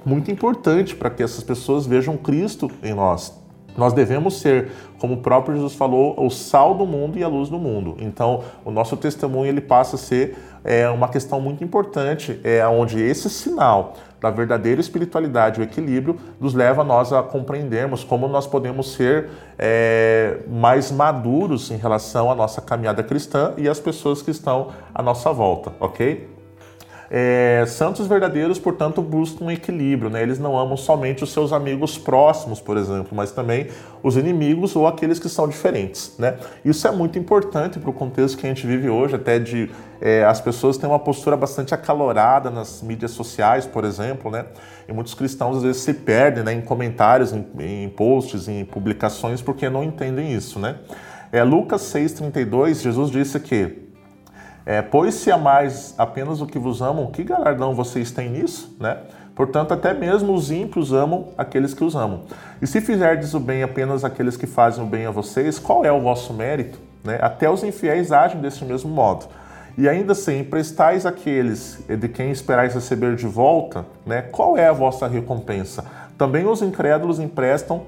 muito importante para que essas pessoas vejam Cristo em nós. Nós devemos ser, como o próprio Jesus falou, o sal do mundo e a luz do mundo. Então, o nosso testemunho ele passa a ser é, uma questão muito importante, é onde esse sinal da verdadeira espiritualidade, o equilíbrio, nos leva a nós a compreendermos como nós podemos ser é, mais maduros em relação à nossa caminhada cristã e às pessoas que estão à nossa volta, ok? É, santos verdadeiros, portanto, buscam um equilíbrio, né? Eles não amam somente os seus amigos próximos, por exemplo, mas também os inimigos ou aqueles que são diferentes, né? Isso é muito importante para o contexto que a gente vive hoje, até de é, as pessoas têm uma postura bastante acalorada nas mídias sociais, por exemplo, né? E muitos cristãos às vezes se perdem né, em comentários, em, em posts, em publicações, porque não entendem isso, né? É, Lucas 6,32, Jesus disse que é, pois se amais apenas o que vos amam, que galardão vocês têm nisso? Né? Portanto, até mesmo os ímpios amam aqueles que os amam. E se fizerdes o bem apenas àqueles que fazem o bem a vocês, qual é o vosso mérito? Né? Até os infiéis agem desse mesmo modo. E ainda assim, emprestais àqueles de quem esperais receber de volta, né? qual é a vossa recompensa? Também os incrédulos emprestam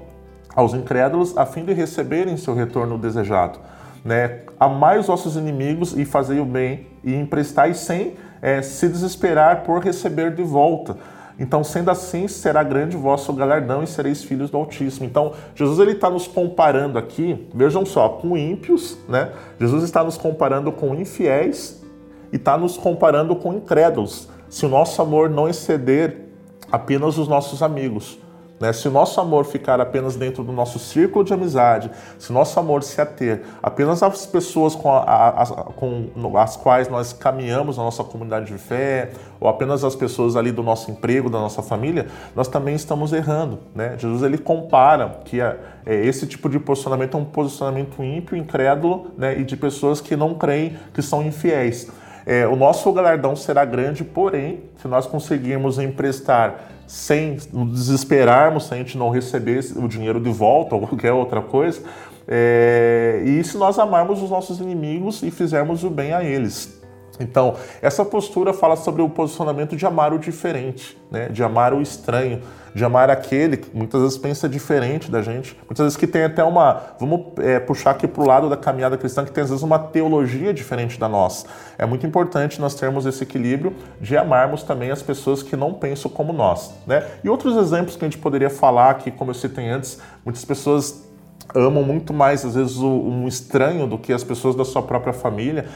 aos incrédulos a fim de receberem seu retorno desejado né? Amai os vossos inimigos e fazei o bem e emprestai sem é, se desesperar por receber de volta. Então, sendo assim, será grande o vosso galardão e sereis filhos do Altíssimo. Então, Jesus ele está nos comparando aqui, vejam só, com ímpios, né? Jesus está nos comparando com infiéis e está nos comparando com incrédulos. Se o nosso amor não exceder apenas os nossos amigos. Né? Se o nosso amor ficar apenas dentro do nosso círculo de amizade, se o nosso amor se ater apenas às pessoas com, a, a, com as quais nós caminhamos na nossa comunidade de fé, ou apenas as pessoas ali do nosso emprego, da nossa família, nós também estamos errando. Né? Jesus ele compara que é, é, esse tipo de posicionamento é um posicionamento ímpio, incrédulo né? e de pessoas que não creem, que são infiéis. É, o nosso galardão será grande, porém, se nós conseguirmos emprestar sem nos desesperarmos, se a gente não receber o dinheiro de volta ou qualquer outra coisa. É, e se nós amarmos os nossos inimigos e fizermos o bem a eles. Então, essa postura fala sobre o posicionamento de amar o diferente, né? de amar o estranho, de amar aquele que muitas vezes pensa diferente da gente, muitas vezes que tem até uma. Vamos é, puxar aqui para o lado da caminhada cristã, que tem às vezes uma teologia diferente da nossa. É muito importante nós termos esse equilíbrio de amarmos também as pessoas que não pensam como nós. Né? E outros exemplos que a gente poderia falar, que, como eu citei antes, muitas pessoas amam muito mais, às vezes, um estranho do que as pessoas da sua própria família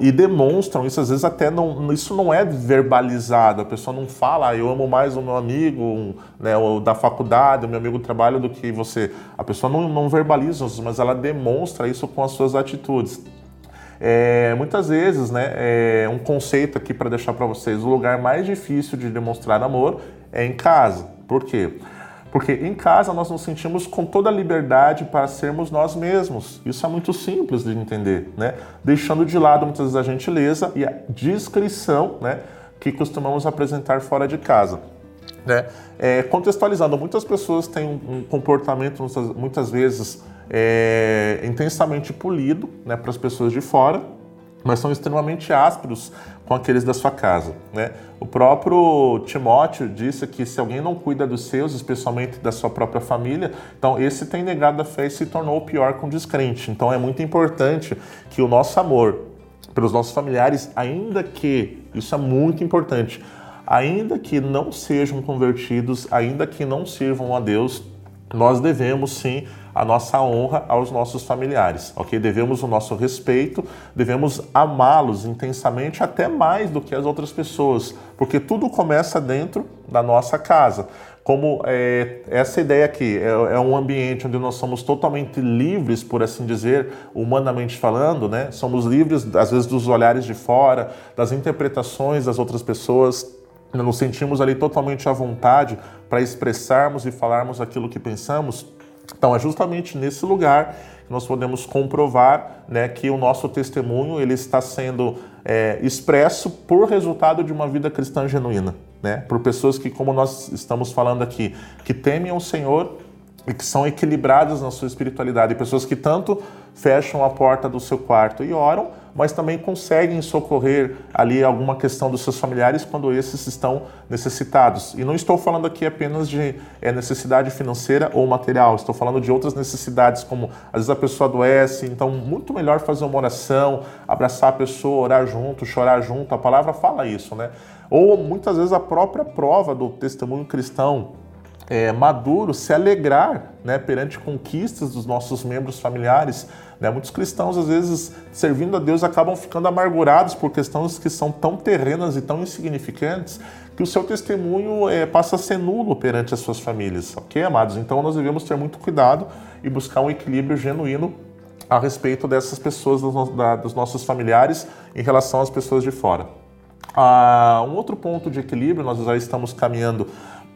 e demonstram isso, às vezes até não, isso não é verbalizado, a pessoa não fala, ah, eu amo mais o meu amigo né, o da faculdade, o meu amigo do trabalho do que você. A pessoa não, não verbaliza isso, mas ela demonstra isso com as suas atitudes. É, muitas vezes, né, é um conceito aqui para deixar para vocês, o lugar mais difícil de demonstrar amor é em casa. Por quê? Porque em casa nós nos sentimos com toda a liberdade para sermos nós mesmos. Isso é muito simples de entender, né? Deixando de lado muitas vezes a gentileza e a discrição, né? Que costumamos apresentar fora de casa. Né? É, contextualizando, muitas pessoas têm um, comportamento muitas, muitas vezes é, intensamente polido né, para as pessoas de fora, mas são extremamente ásperos com aqueles da sua casa. Né? O próprio Timóteo disse que se alguém não cuida dos seus, especialmente da sua própria família, então esse tem negado a fé e se tornou pior com descrente. Então é muito importante que o nosso amor pelos nossos familiares, ainda que, isso é muito importante, ainda que não sejam convertidos, ainda que não sirvam a Deus, nós devemos sim a nossa honra aos nossos familiares, ok? Devemos o nosso respeito, devemos amá-los intensamente, até mais do que as outras pessoas, porque tudo começa dentro da nossa casa. Como é, essa ideia aqui é, é, um ambiente onde nós somos totalmente livres, por assim dizer, humanamente falando, né? Somos livres, às vezes, dos olhares de fora, das interpretações das outras pessoas nos sentimos ali totalmente à vontade para expressarmos e falarmos aquilo que pensamos, então é justamente nesse lugar que nós podemos comprovar né, que o nosso testemunho ele está sendo é, expresso por resultado de uma vida cristã genuína, né? Por pessoas que, como nós estamos falando aqui, que temem o Senhor e que são equilibradas na sua espiritualidade, pessoas que tanto fecham a porta do seu quarto e oram, mas também conseguem socorrer ali alguma questão dos seus familiares quando esses estão necessitados. E não estou falando aqui apenas de é, necessidade financeira ou material, estou falando de outras necessidades, como às vezes a pessoa adoece, então muito melhor fazer uma oração, abraçar a pessoa, orar junto, chorar junto, a palavra fala isso, né? Ou muitas vezes a própria prova do testemunho cristão é, maduro se alegrar né, perante conquistas dos nossos membros familiares. Né? Muitos cristãos, às vezes, servindo a Deus, acabam ficando amargurados por questões que são tão terrenas e tão insignificantes que o seu testemunho é, passa a ser nulo perante as suas famílias, ok, amados? Então nós devemos ter muito cuidado e buscar um equilíbrio genuíno a respeito dessas pessoas, dos, da, dos nossos familiares, em relação às pessoas de fora. Ah, um outro ponto de equilíbrio, nós já estamos caminhando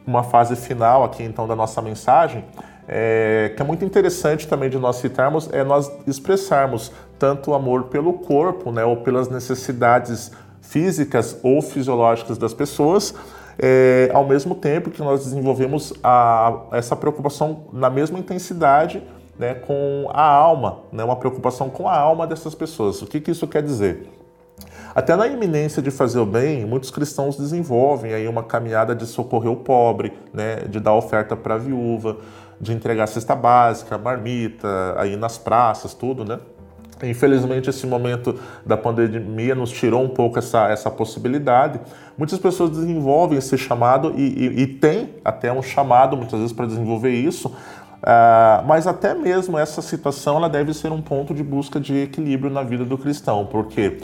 uma fase final aqui então da nossa mensagem, é, que é muito interessante também de nós citarmos, é nós expressarmos tanto o amor pelo corpo, né, ou pelas necessidades físicas ou fisiológicas das pessoas, é, ao mesmo tempo que nós desenvolvemos a, essa preocupação na mesma intensidade né, com a alma, né, uma preocupação com a alma dessas pessoas. O que, que isso quer dizer? Até na iminência de fazer o bem, muitos cristãos desenvolvem aí uma caminhada de socorrer o pobre, né, de dar oferta para a viúva, de entregar cesta básica, marmita, aí nas praças, tudo, né? Infelizmente, esse momento da pandemia nos tirou um pouco essa, essa possibilidade. Muitas pessoas desenvolvem esse chamado e, e, e tem até um chamado, muitas vezes, para desenvolver isso, uh, mas até mesmo essa situação ela deve ser um ponto de busca de equilíbrio na vida do cristão, porque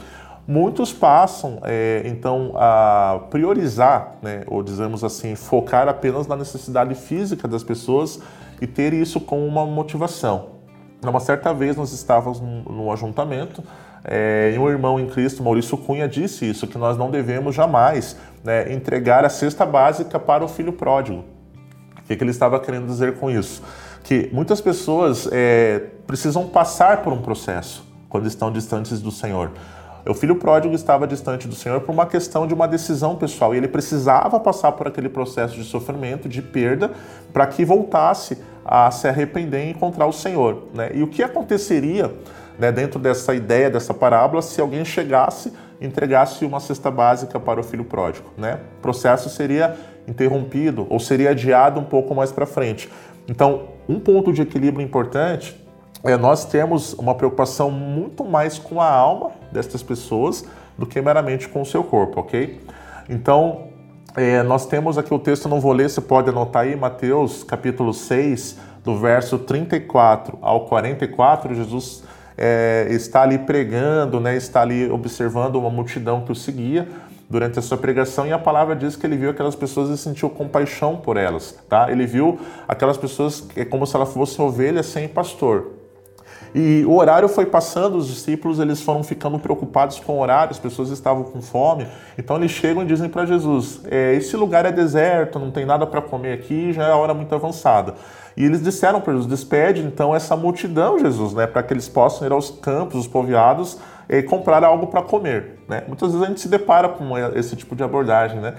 Muitos passam, é, então, a priorizar, né, ou dizemos assim, focar apenas na necessidade física das pessoas e ter isso como uma motivação. Uma certa vez nós estávamos num, ajuntamento é, e um irmão em Cristo, Maurício Cunha, disse isso, que nós não devemos jamais né, entregar a cesta básica para o filho pródigo. O que, que ele estava querendo dizer com isso? Que muitas pessoas é, precisam passar por um processo quando estão distantes do Senhor. O filho pródigo estava distante do Senhor por uma questão de uma decisão pessoal e ele precisava passar por aquele processo de sofrimento, de perda, para que voltasse a se arrepender e encontrar o Senhor. Né? E o que aconteceria né, dentro dessa ideia, dessa parábola, se alguém chegasse entregasse uma cesta básica para o filho pródigo. Né? O processo seria interrompido ou seria adiado um pouco mais para frente. Então, um ponto de equilíbrio importante é nós temos uma preocupação muito mais com a alma destas pessoas do que meramente com o seu corpo, ok? Então, é, nós temos aqui o texto, não vou ler, você pode anotar aí, Mateus capítulo 6, do verso 34 ao 44, Jesus é, está ali pregando, né, está ali observando uma multidão que o seguia durante a sua pregação e a palavra diz que ele viu aquelas pessoas e sentiu compaixão por elas, tá? Ele viu aquelas pessoas é como se elas fossem ovelhas sem pastor. E o horário foi passando, os discípulos eles foram ficando preocupados com o horário, as pessoas estavam com fome. Então eles chegam e dizem para Jesus: é, esse lugar é deserto, não tem nada para comer aqui, já é hora muito avançada. E eles disseram para Jesus: despede então essa multidão, Jesus, né, para que eles possam ir aos campos, os povoados, e comprar algo para comer. Né? Muitas vezes a gente se depara com esse tipo de abordagem, né?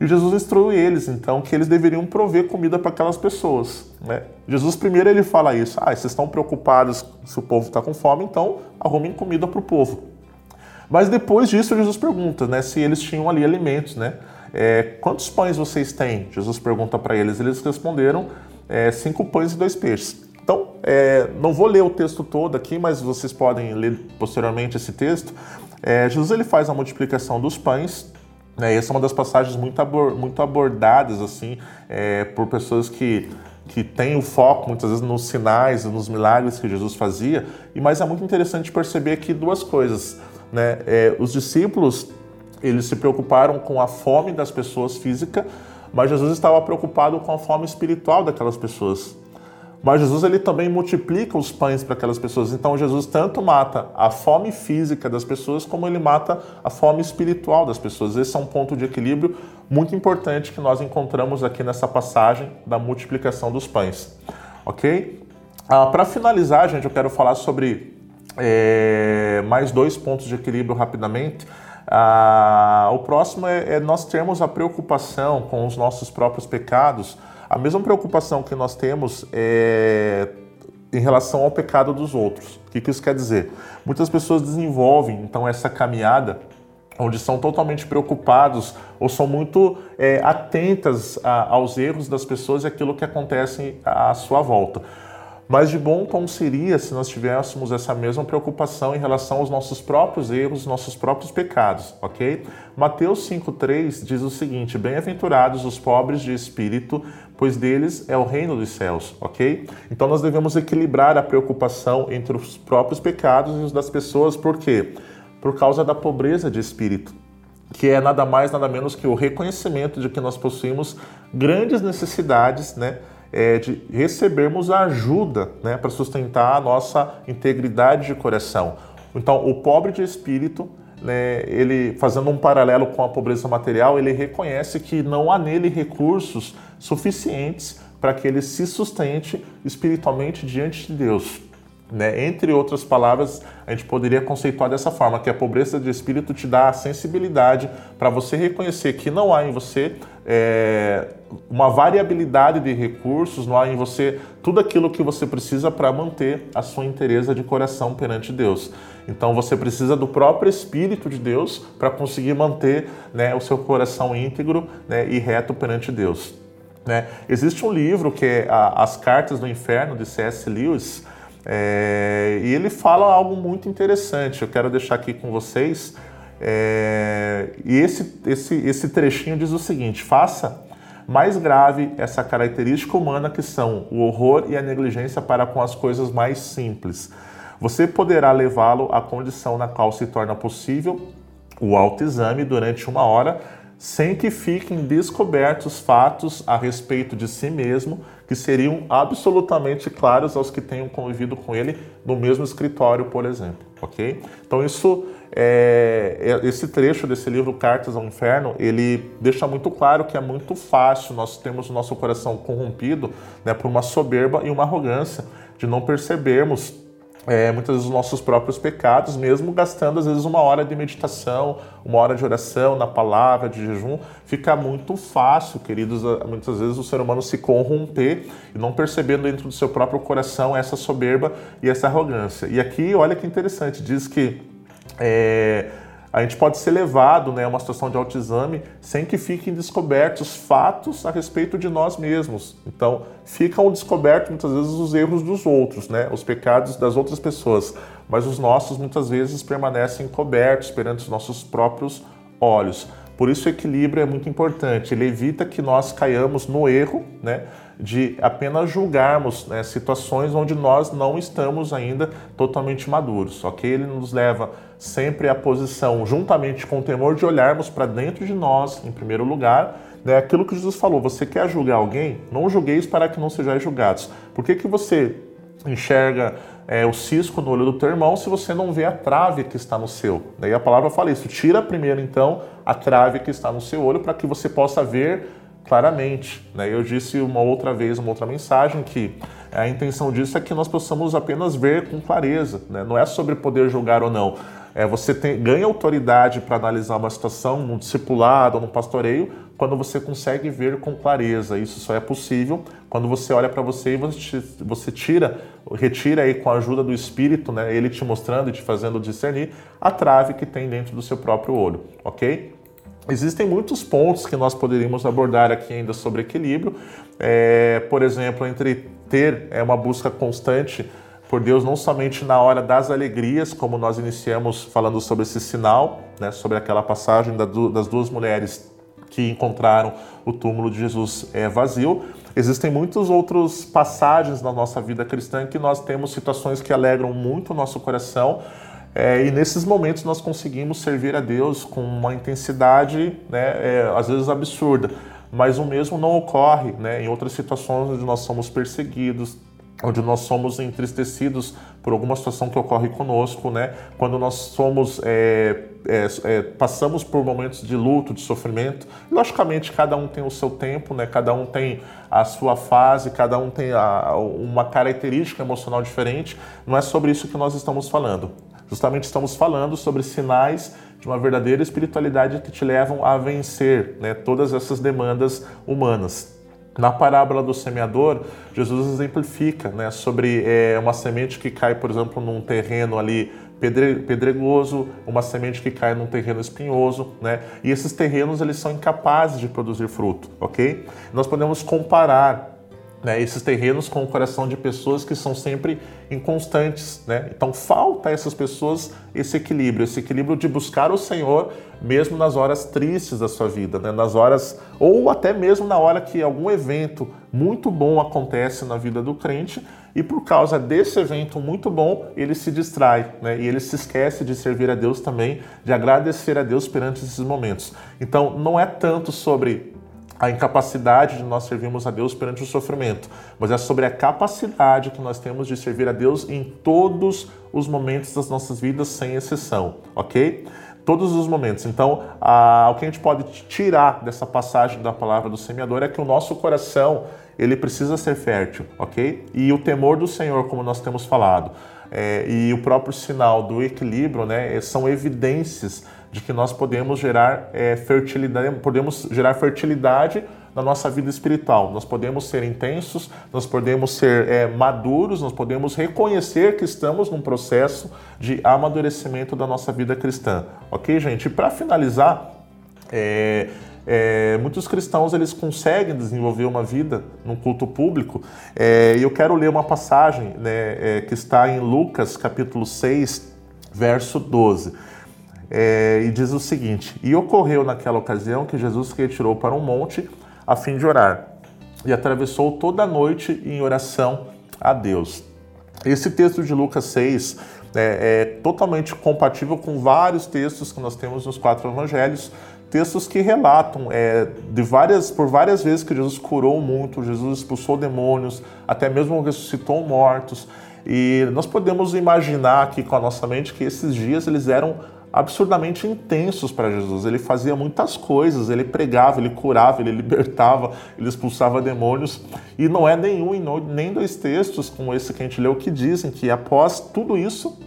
E Jesus instrui eles, então, que eles deveriam prover comida para aquelas pessoas. Né? Jesus primeiro ele fala isso, ah, vocês estão preocupados se o povo está com fome, então arrumem comida para o povo. Mas depois disso Jesus pergunta, né, se eles tinham ali alimentos, né? É, quantos pães vocês têm? Jesus pergunta para eles. Eles responderam é, cinco pães e dois peixes. Então, é, não vou ler o texto todo aqui, mas vocês podem ler posteriormente esse texto. É, Jesus ele faz a multiplicação dos pães né? Essa é uma das passagens muito, abor muito abordadas assim é, por pessoas que que têm o foco muitas vezes nos sinais, nos milagres que Jesus fazia. E mas é muito interessante perceber aqui duas coisas, né? É, os discípulos eles se preocuparam com a fome das pessoas física, mas Jesus estava preocupado com a fome espiritual daquelas pessoas. Mas Jesus ele também multiplica os pães para aquelas pessoas. Então Jesus tanto mata a fome física das pessoas como ele mata a fome espiritual das pessoas. Esse é um ponto de equilíbrio muito importante que nós encontramos aqui nessa passagem da multiplicação dos pães. Ok? Ah, para finalizar, gente, eu quero falar sobre é, mais dois pontos de equilíbrio rapidamente. Ah, o próximo é, é nós termos a preocupação com os nossos próprios pecados a mesma preocupação que nós temos é em relação ao pecado dos outros. O que, isso quer dizer? Muitas pessoas desenvolvem então essa caminhada onde são totalmente preocupados ou são muito é, atentas a, aos erros das pessoas e aquilo que acontece à sua volta. Mas de bom tom seria se nós tivéssemos essa mesma preocupação em relação aos nossos próprios erros, nossos próprios pecados, ok? Mateus 5,3 diz o seguinte: Bem-aventurados os pobres de espírito, pois deles é o reino dos céus, ok? Então nós devemos equilibrar a preocupação entre os próprios pecados e os das pessoas, por quê? Por causa da pobreza de espírito que é nada mais, nada menos que o reconhecimento de que nós possuímos grandes necessidades, né? é, de recebermos ajuda né, para sustentar a nossa integridade de coração. Então, o pobre de espírito, né, ele fazendo um paralelo com a pobreza material, ele reconhece que não há nele recursos suficientes para que ele se sustente espiritualmente diante de Deus. Né? Entre outras palavras, a gente poderia conceituar dessa forma, que a pobreza de espírito te dá a sensibilidade para você reconhecer que não há em você é, uma variabilidade de recursos, não há em você tudo aquilo que você precisa para manter a sua inteireza de coração perante Deus. Então você precisa do próprio Espírito de Deus para conseguir manter né, o seu coração íntegro né, e reto perante Deus. Né? Existe um livro que é As Cartas do Inferno, de C.S. Lewis, é, e ele fala algo muito interessante. Eu quero deixar aqui com vocês. É, e esse, esse, esse trechinho diz o seguinte: faça mais grave essa característica humana que são o horror e a negligência para com as coisas mais simples. Você poderá levá-lo à condição na qual se torna possível o autoexame durante uma hora, sem que fiquem descobertos fatos a respeito de si mesmo que seriam absolutamente claros aos que tenham convivido com ele no mesmo escritório, por exemplo, ok? Então isso, é, é, esse trecho desse livro Cartas ao Inferno, ele deixa muito claro que é muito fácil nós termos o nosso coração corrompido né, por uma soberba e uma arrogância de não percebermos é, muitas vezes os nossos próprios pecados, mesmo gastando às vezes uma hora de meditação, uma hora de oração na palavra, de jejum, fica muito fácil, queridos, muitas vezes o ser humano se corromper e não percebendo dentro do seu próprio coração essa soberba e essa arrogância. E aqui, olha que interessante, diz que é, a gente pode ser levado né, a uma situação de autoexame sem que fiquem descobertos fatos a respeito de nós mesmos. Então, ficam descobertos muitas vezes os erros dos outros, né, os pecados das outras pessoas, mas os nossos muitas vezes permanecem cobertos perante os nossos próprios olhos. Por isso o equilíbrio é muito importante. Ele evita que nós caiamos no erro, né, de apenas julgarmos né, situações onde nós não estamos ainda totalmente maduros, ok? Ele nos leva sempre à posição, juntamente com o temor de olharmos para dentro de nós, em primeiro lugar, né, aquilo que Jesus falou: você quer julgar alguém? Não julgueis para que não sejais julgados. Por que, que você enxerga é, o cisco no olho do teu irmão se você não vê a trave que está no seu. Daí a palavra fala isso: tira primeiro então a trave que está no seu olho para que você possa ver claramente. Né? Eu disse uma outra vez, uma outra mensagem, que a intenção disso é que nós possamos apenas ver com clareza. Né? Não é sobre poder julgar ou não. É, você tem, ganha autoridade para analisar uma situação num discipulado, num pastoreio, quando você consegue ver com clareza. Isso só é possível quando você olha para você e você, você tira, retira aí com a ajuda do Espírito, né, ele te mostrando e te fazendo discernir a trave que tem dentro do seu próprio olho, ok? Existem muitos pontos que nós poderíamos abordar aqui ainda sobre equilíbrio. É, por exemplo, entre ter é uma busca constante por Deus não somente na hora das alegrias, como nós iniciamos falando sobre esse sinal, né, sobre aquela passagem das duas mulheres que encontraram o túmulo de Jesus é, vazio. Existem muitas outras passagens na nossa vida cristã que nós temos situações que alegram muito o nosso coração, é, e nesses momentos nós conseguimos servir a Deus com uma intensidade, né, é, às vezes absurda. Mas o mesmo não ocorre né, em outras situações onde nós somos perseguidos, onde nós somos entristecidos por alguma situação que ocorre conosco, né? Quando nós somos é, é, é, passamos por momentos de luto, de sofrimento. Logicamente, cada um tem o seu tempo, né? Cada um tem a sua fase, cada um tem a, uma característica emocional diferente. Não é sobre isso que nós estamos falando. Justamente estamos falando sobre sinais de uma verdadeira espiritualidade que te levam a vencer, né? Todas essas demandas humanas. Na parábola do semeador, Jesus exemplifica né, sobre é, uma semente que cai, por exemplo, num terreno ali pedregoso, uma semente que cai num terreno espinhoso, né? E esses terrenos eles são incapazes de produzir fruto, ok? Nós podemos comparar né, esses terrenos com o coração de pessoas que são sempre inconstantes. Né? Então falta a essas pessoas esse equilíbrio, esse equilíbrio de buscar o Senhor mesmo nas horas tristes da sua vida, né? nas horas ou até mesmo na hora que algum evento muito bom acontece na vida do crente e por causa desse evento muito bom ele se distrai né? e ele se esquece de servir a Deus também, de agradecer a Deus perante esses momentos. Então não é tanto sobre a incapacidade de nós servirmos a Deus perante o sofrimento, mas é sobre a capacidade que nós temos de servir a Deus em todos os momentos das nossas vidas, sem exceção, ok? Todos os momentos. Então, a, o que a gente pode tirar dessa passagem da palavra do semeador é que o nosso coração ele precisa ser fértil, ok? E o temor do Senhor, como nós temos falado, é, e o próprio sinal do equilíbrio, né, são evidências de que nós podemos gerar é, fertilidade, podemos gerar fertilidade na nossa vida espiritual. Nós podemos ser intensos, nós podemos ser é, maduros, nós podemos reconhecer que estamos num processo de amadurecimento da nossa vida cristã. Ok, gente? E para finalizar, é, é, muitos cristãos eles conseguem desenvolver uma vida no culto público é, e eu quero ler uma passagem né, é, que está em Lucas capítulo 6, verso 12 é, e diz o seguinte: E ocorreu naquela ocasião que Jesus se retirou para um monte a fim de orar, e atravessou toda a noite em oração a Deus. Esse texto de Lucas 6 é, é totalmente compatível com vários textos que nós temos nos quatro evangelhos, textos que relatam é, de várias, por várias vezes que Jesus curou muito, Jesus expulsou demônios, até mesmo ressuscitou mortos. E nós podemos imaginar aqui com a nossa mente que esses dias eles eram absurdamente intensos para Jesus. Ele fazia muitas coisas, ele pregava, ele curava, ele libertava, ele expulsava demônios. E não é nenhum nem dois textos como esse que a gente leu que dizem que após tudo isso,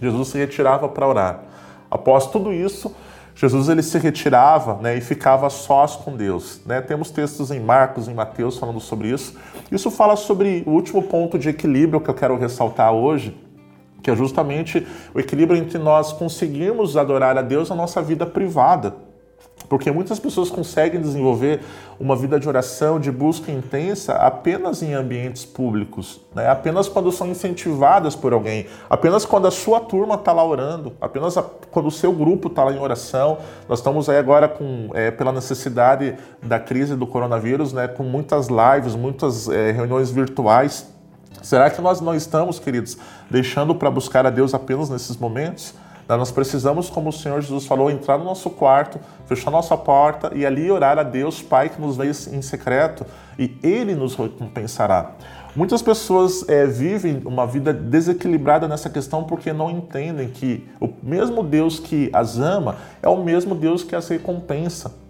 Jesus se retirava para orar. Após tudo isso, Jesus ele se retirava né, e ficava sós com Deus. Né? Temos textos em Marcos, em Mateus falando sobre isso. Isso fala sobre o último ponto de equilíbrio que eu quero ressaltar hoje, que é justamente o equilíbrio entre nós conseguirmos adorar a Deus na nossa vida privada. Porque muitas pessoas conseguem desenvolver uma vida de oração, de busca intensa, apenas em ambientes públicos, né? apenas quando são incentivadas por alguém, apenas quando a sua turma está lá orando, apenas a, quando o seu grupo está lá em oração. Nós estamos aí agora com, é, pela necessidade da crise do coronavírus, né, com muitas lives, muitas é, reuniões virtuais. Será que nós não estamos, queridos, deixando para buscar a Deus apenas nesses momentos? Nós precisamos, como o Senhor Jesus falou, entrar no nosso quarto, fechar nossa porta e ali orar a Deus, Pai, que nos veio em secreto, e Ele nos recompensará. Muitas pessoas é, vivem uma vida desequilibrada nessa questão porque não entendem que o mesmo Deus que as ama é o mesmo Deus que as recompensa.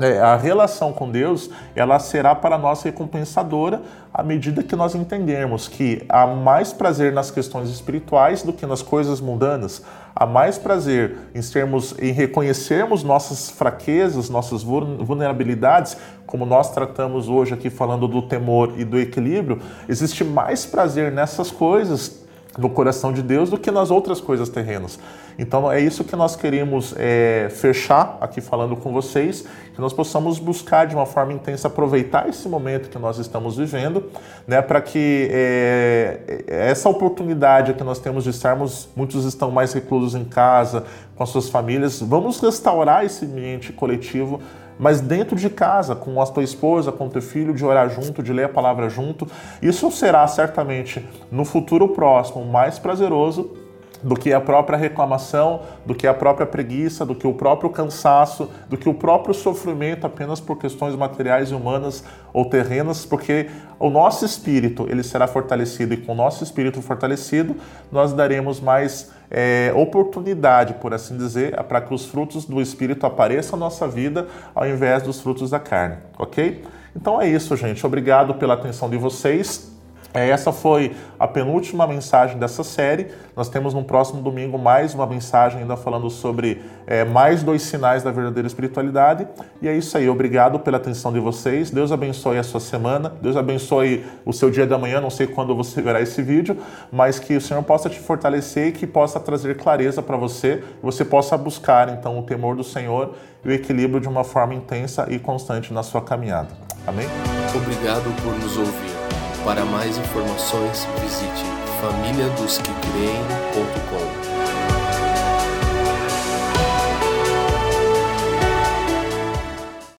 É, a relação com Deus ela será para nós recompensadora à medida que nós entendermos que há mais prazer nas questões espirituais do que nas coisas mundanas. Há mais prazer em sermos, em reconhecermos nossas fraquezas, nossas vulnerabilidades, como nós tratamos hoje aqui falando do temor e do equilíbrio. Existe mais prazer nessas coisas no coração de Deus do que nas outras coisas terrenas. Então é isso que nós queremos é, fechar aqui falando com vocês, que nós possamos buscar de uma forma intensa aproveitar esse momento que nós estamos vivendo, né, para que é, essa oportunidade que nós temos de estarmos, muitos estão mais reclusos em casa, com as suas famílias, vamos restaurar esse ambiente coletivo mas dentro de casa, com a tua esposa, com o teu filho, de orar junto, de ler a palavra junto. Isso será certamente no futuro próximo mais prazeroso do que a própria reclamação, do que a própria preguiça, do que o próprio cansaço, do que o próprio sofrimento apenas por questões materiais e humanas ou terrenas, porque o nosso espírito ele será fortalecido e com o nosso espírito fortalecido nós daremos mais é, oportunidade, por assim dizer, para que os frutos do espírito apareçam na nossa vida ao invés dos frutos da carne, ok? Então é isso, gente. Obrigado pela atenção de vocês. É, essa foi a penúltima mensagem dessa série. Nós temos no próximo domingo mais uma mensagem ainda falando sobre é, mais dois sinais da verdadeira espiritualidade. E é isso aí. Obrigado pela atenção de vocês. Deus abençoe a sua semana. Deus abençoe o seu dia da manhã. Não sei quando você verá esse vídeo, mas que o Senhor possa te fortalecer e que possa trazer clareza para você. Você possa buscar então o temor do Senhor e o equilíbrio de uma forma intensa e constante na sua caminhada. Amém? Obrigado por nos ouvir. Para mais informações, visite famíliadosquecreem.com.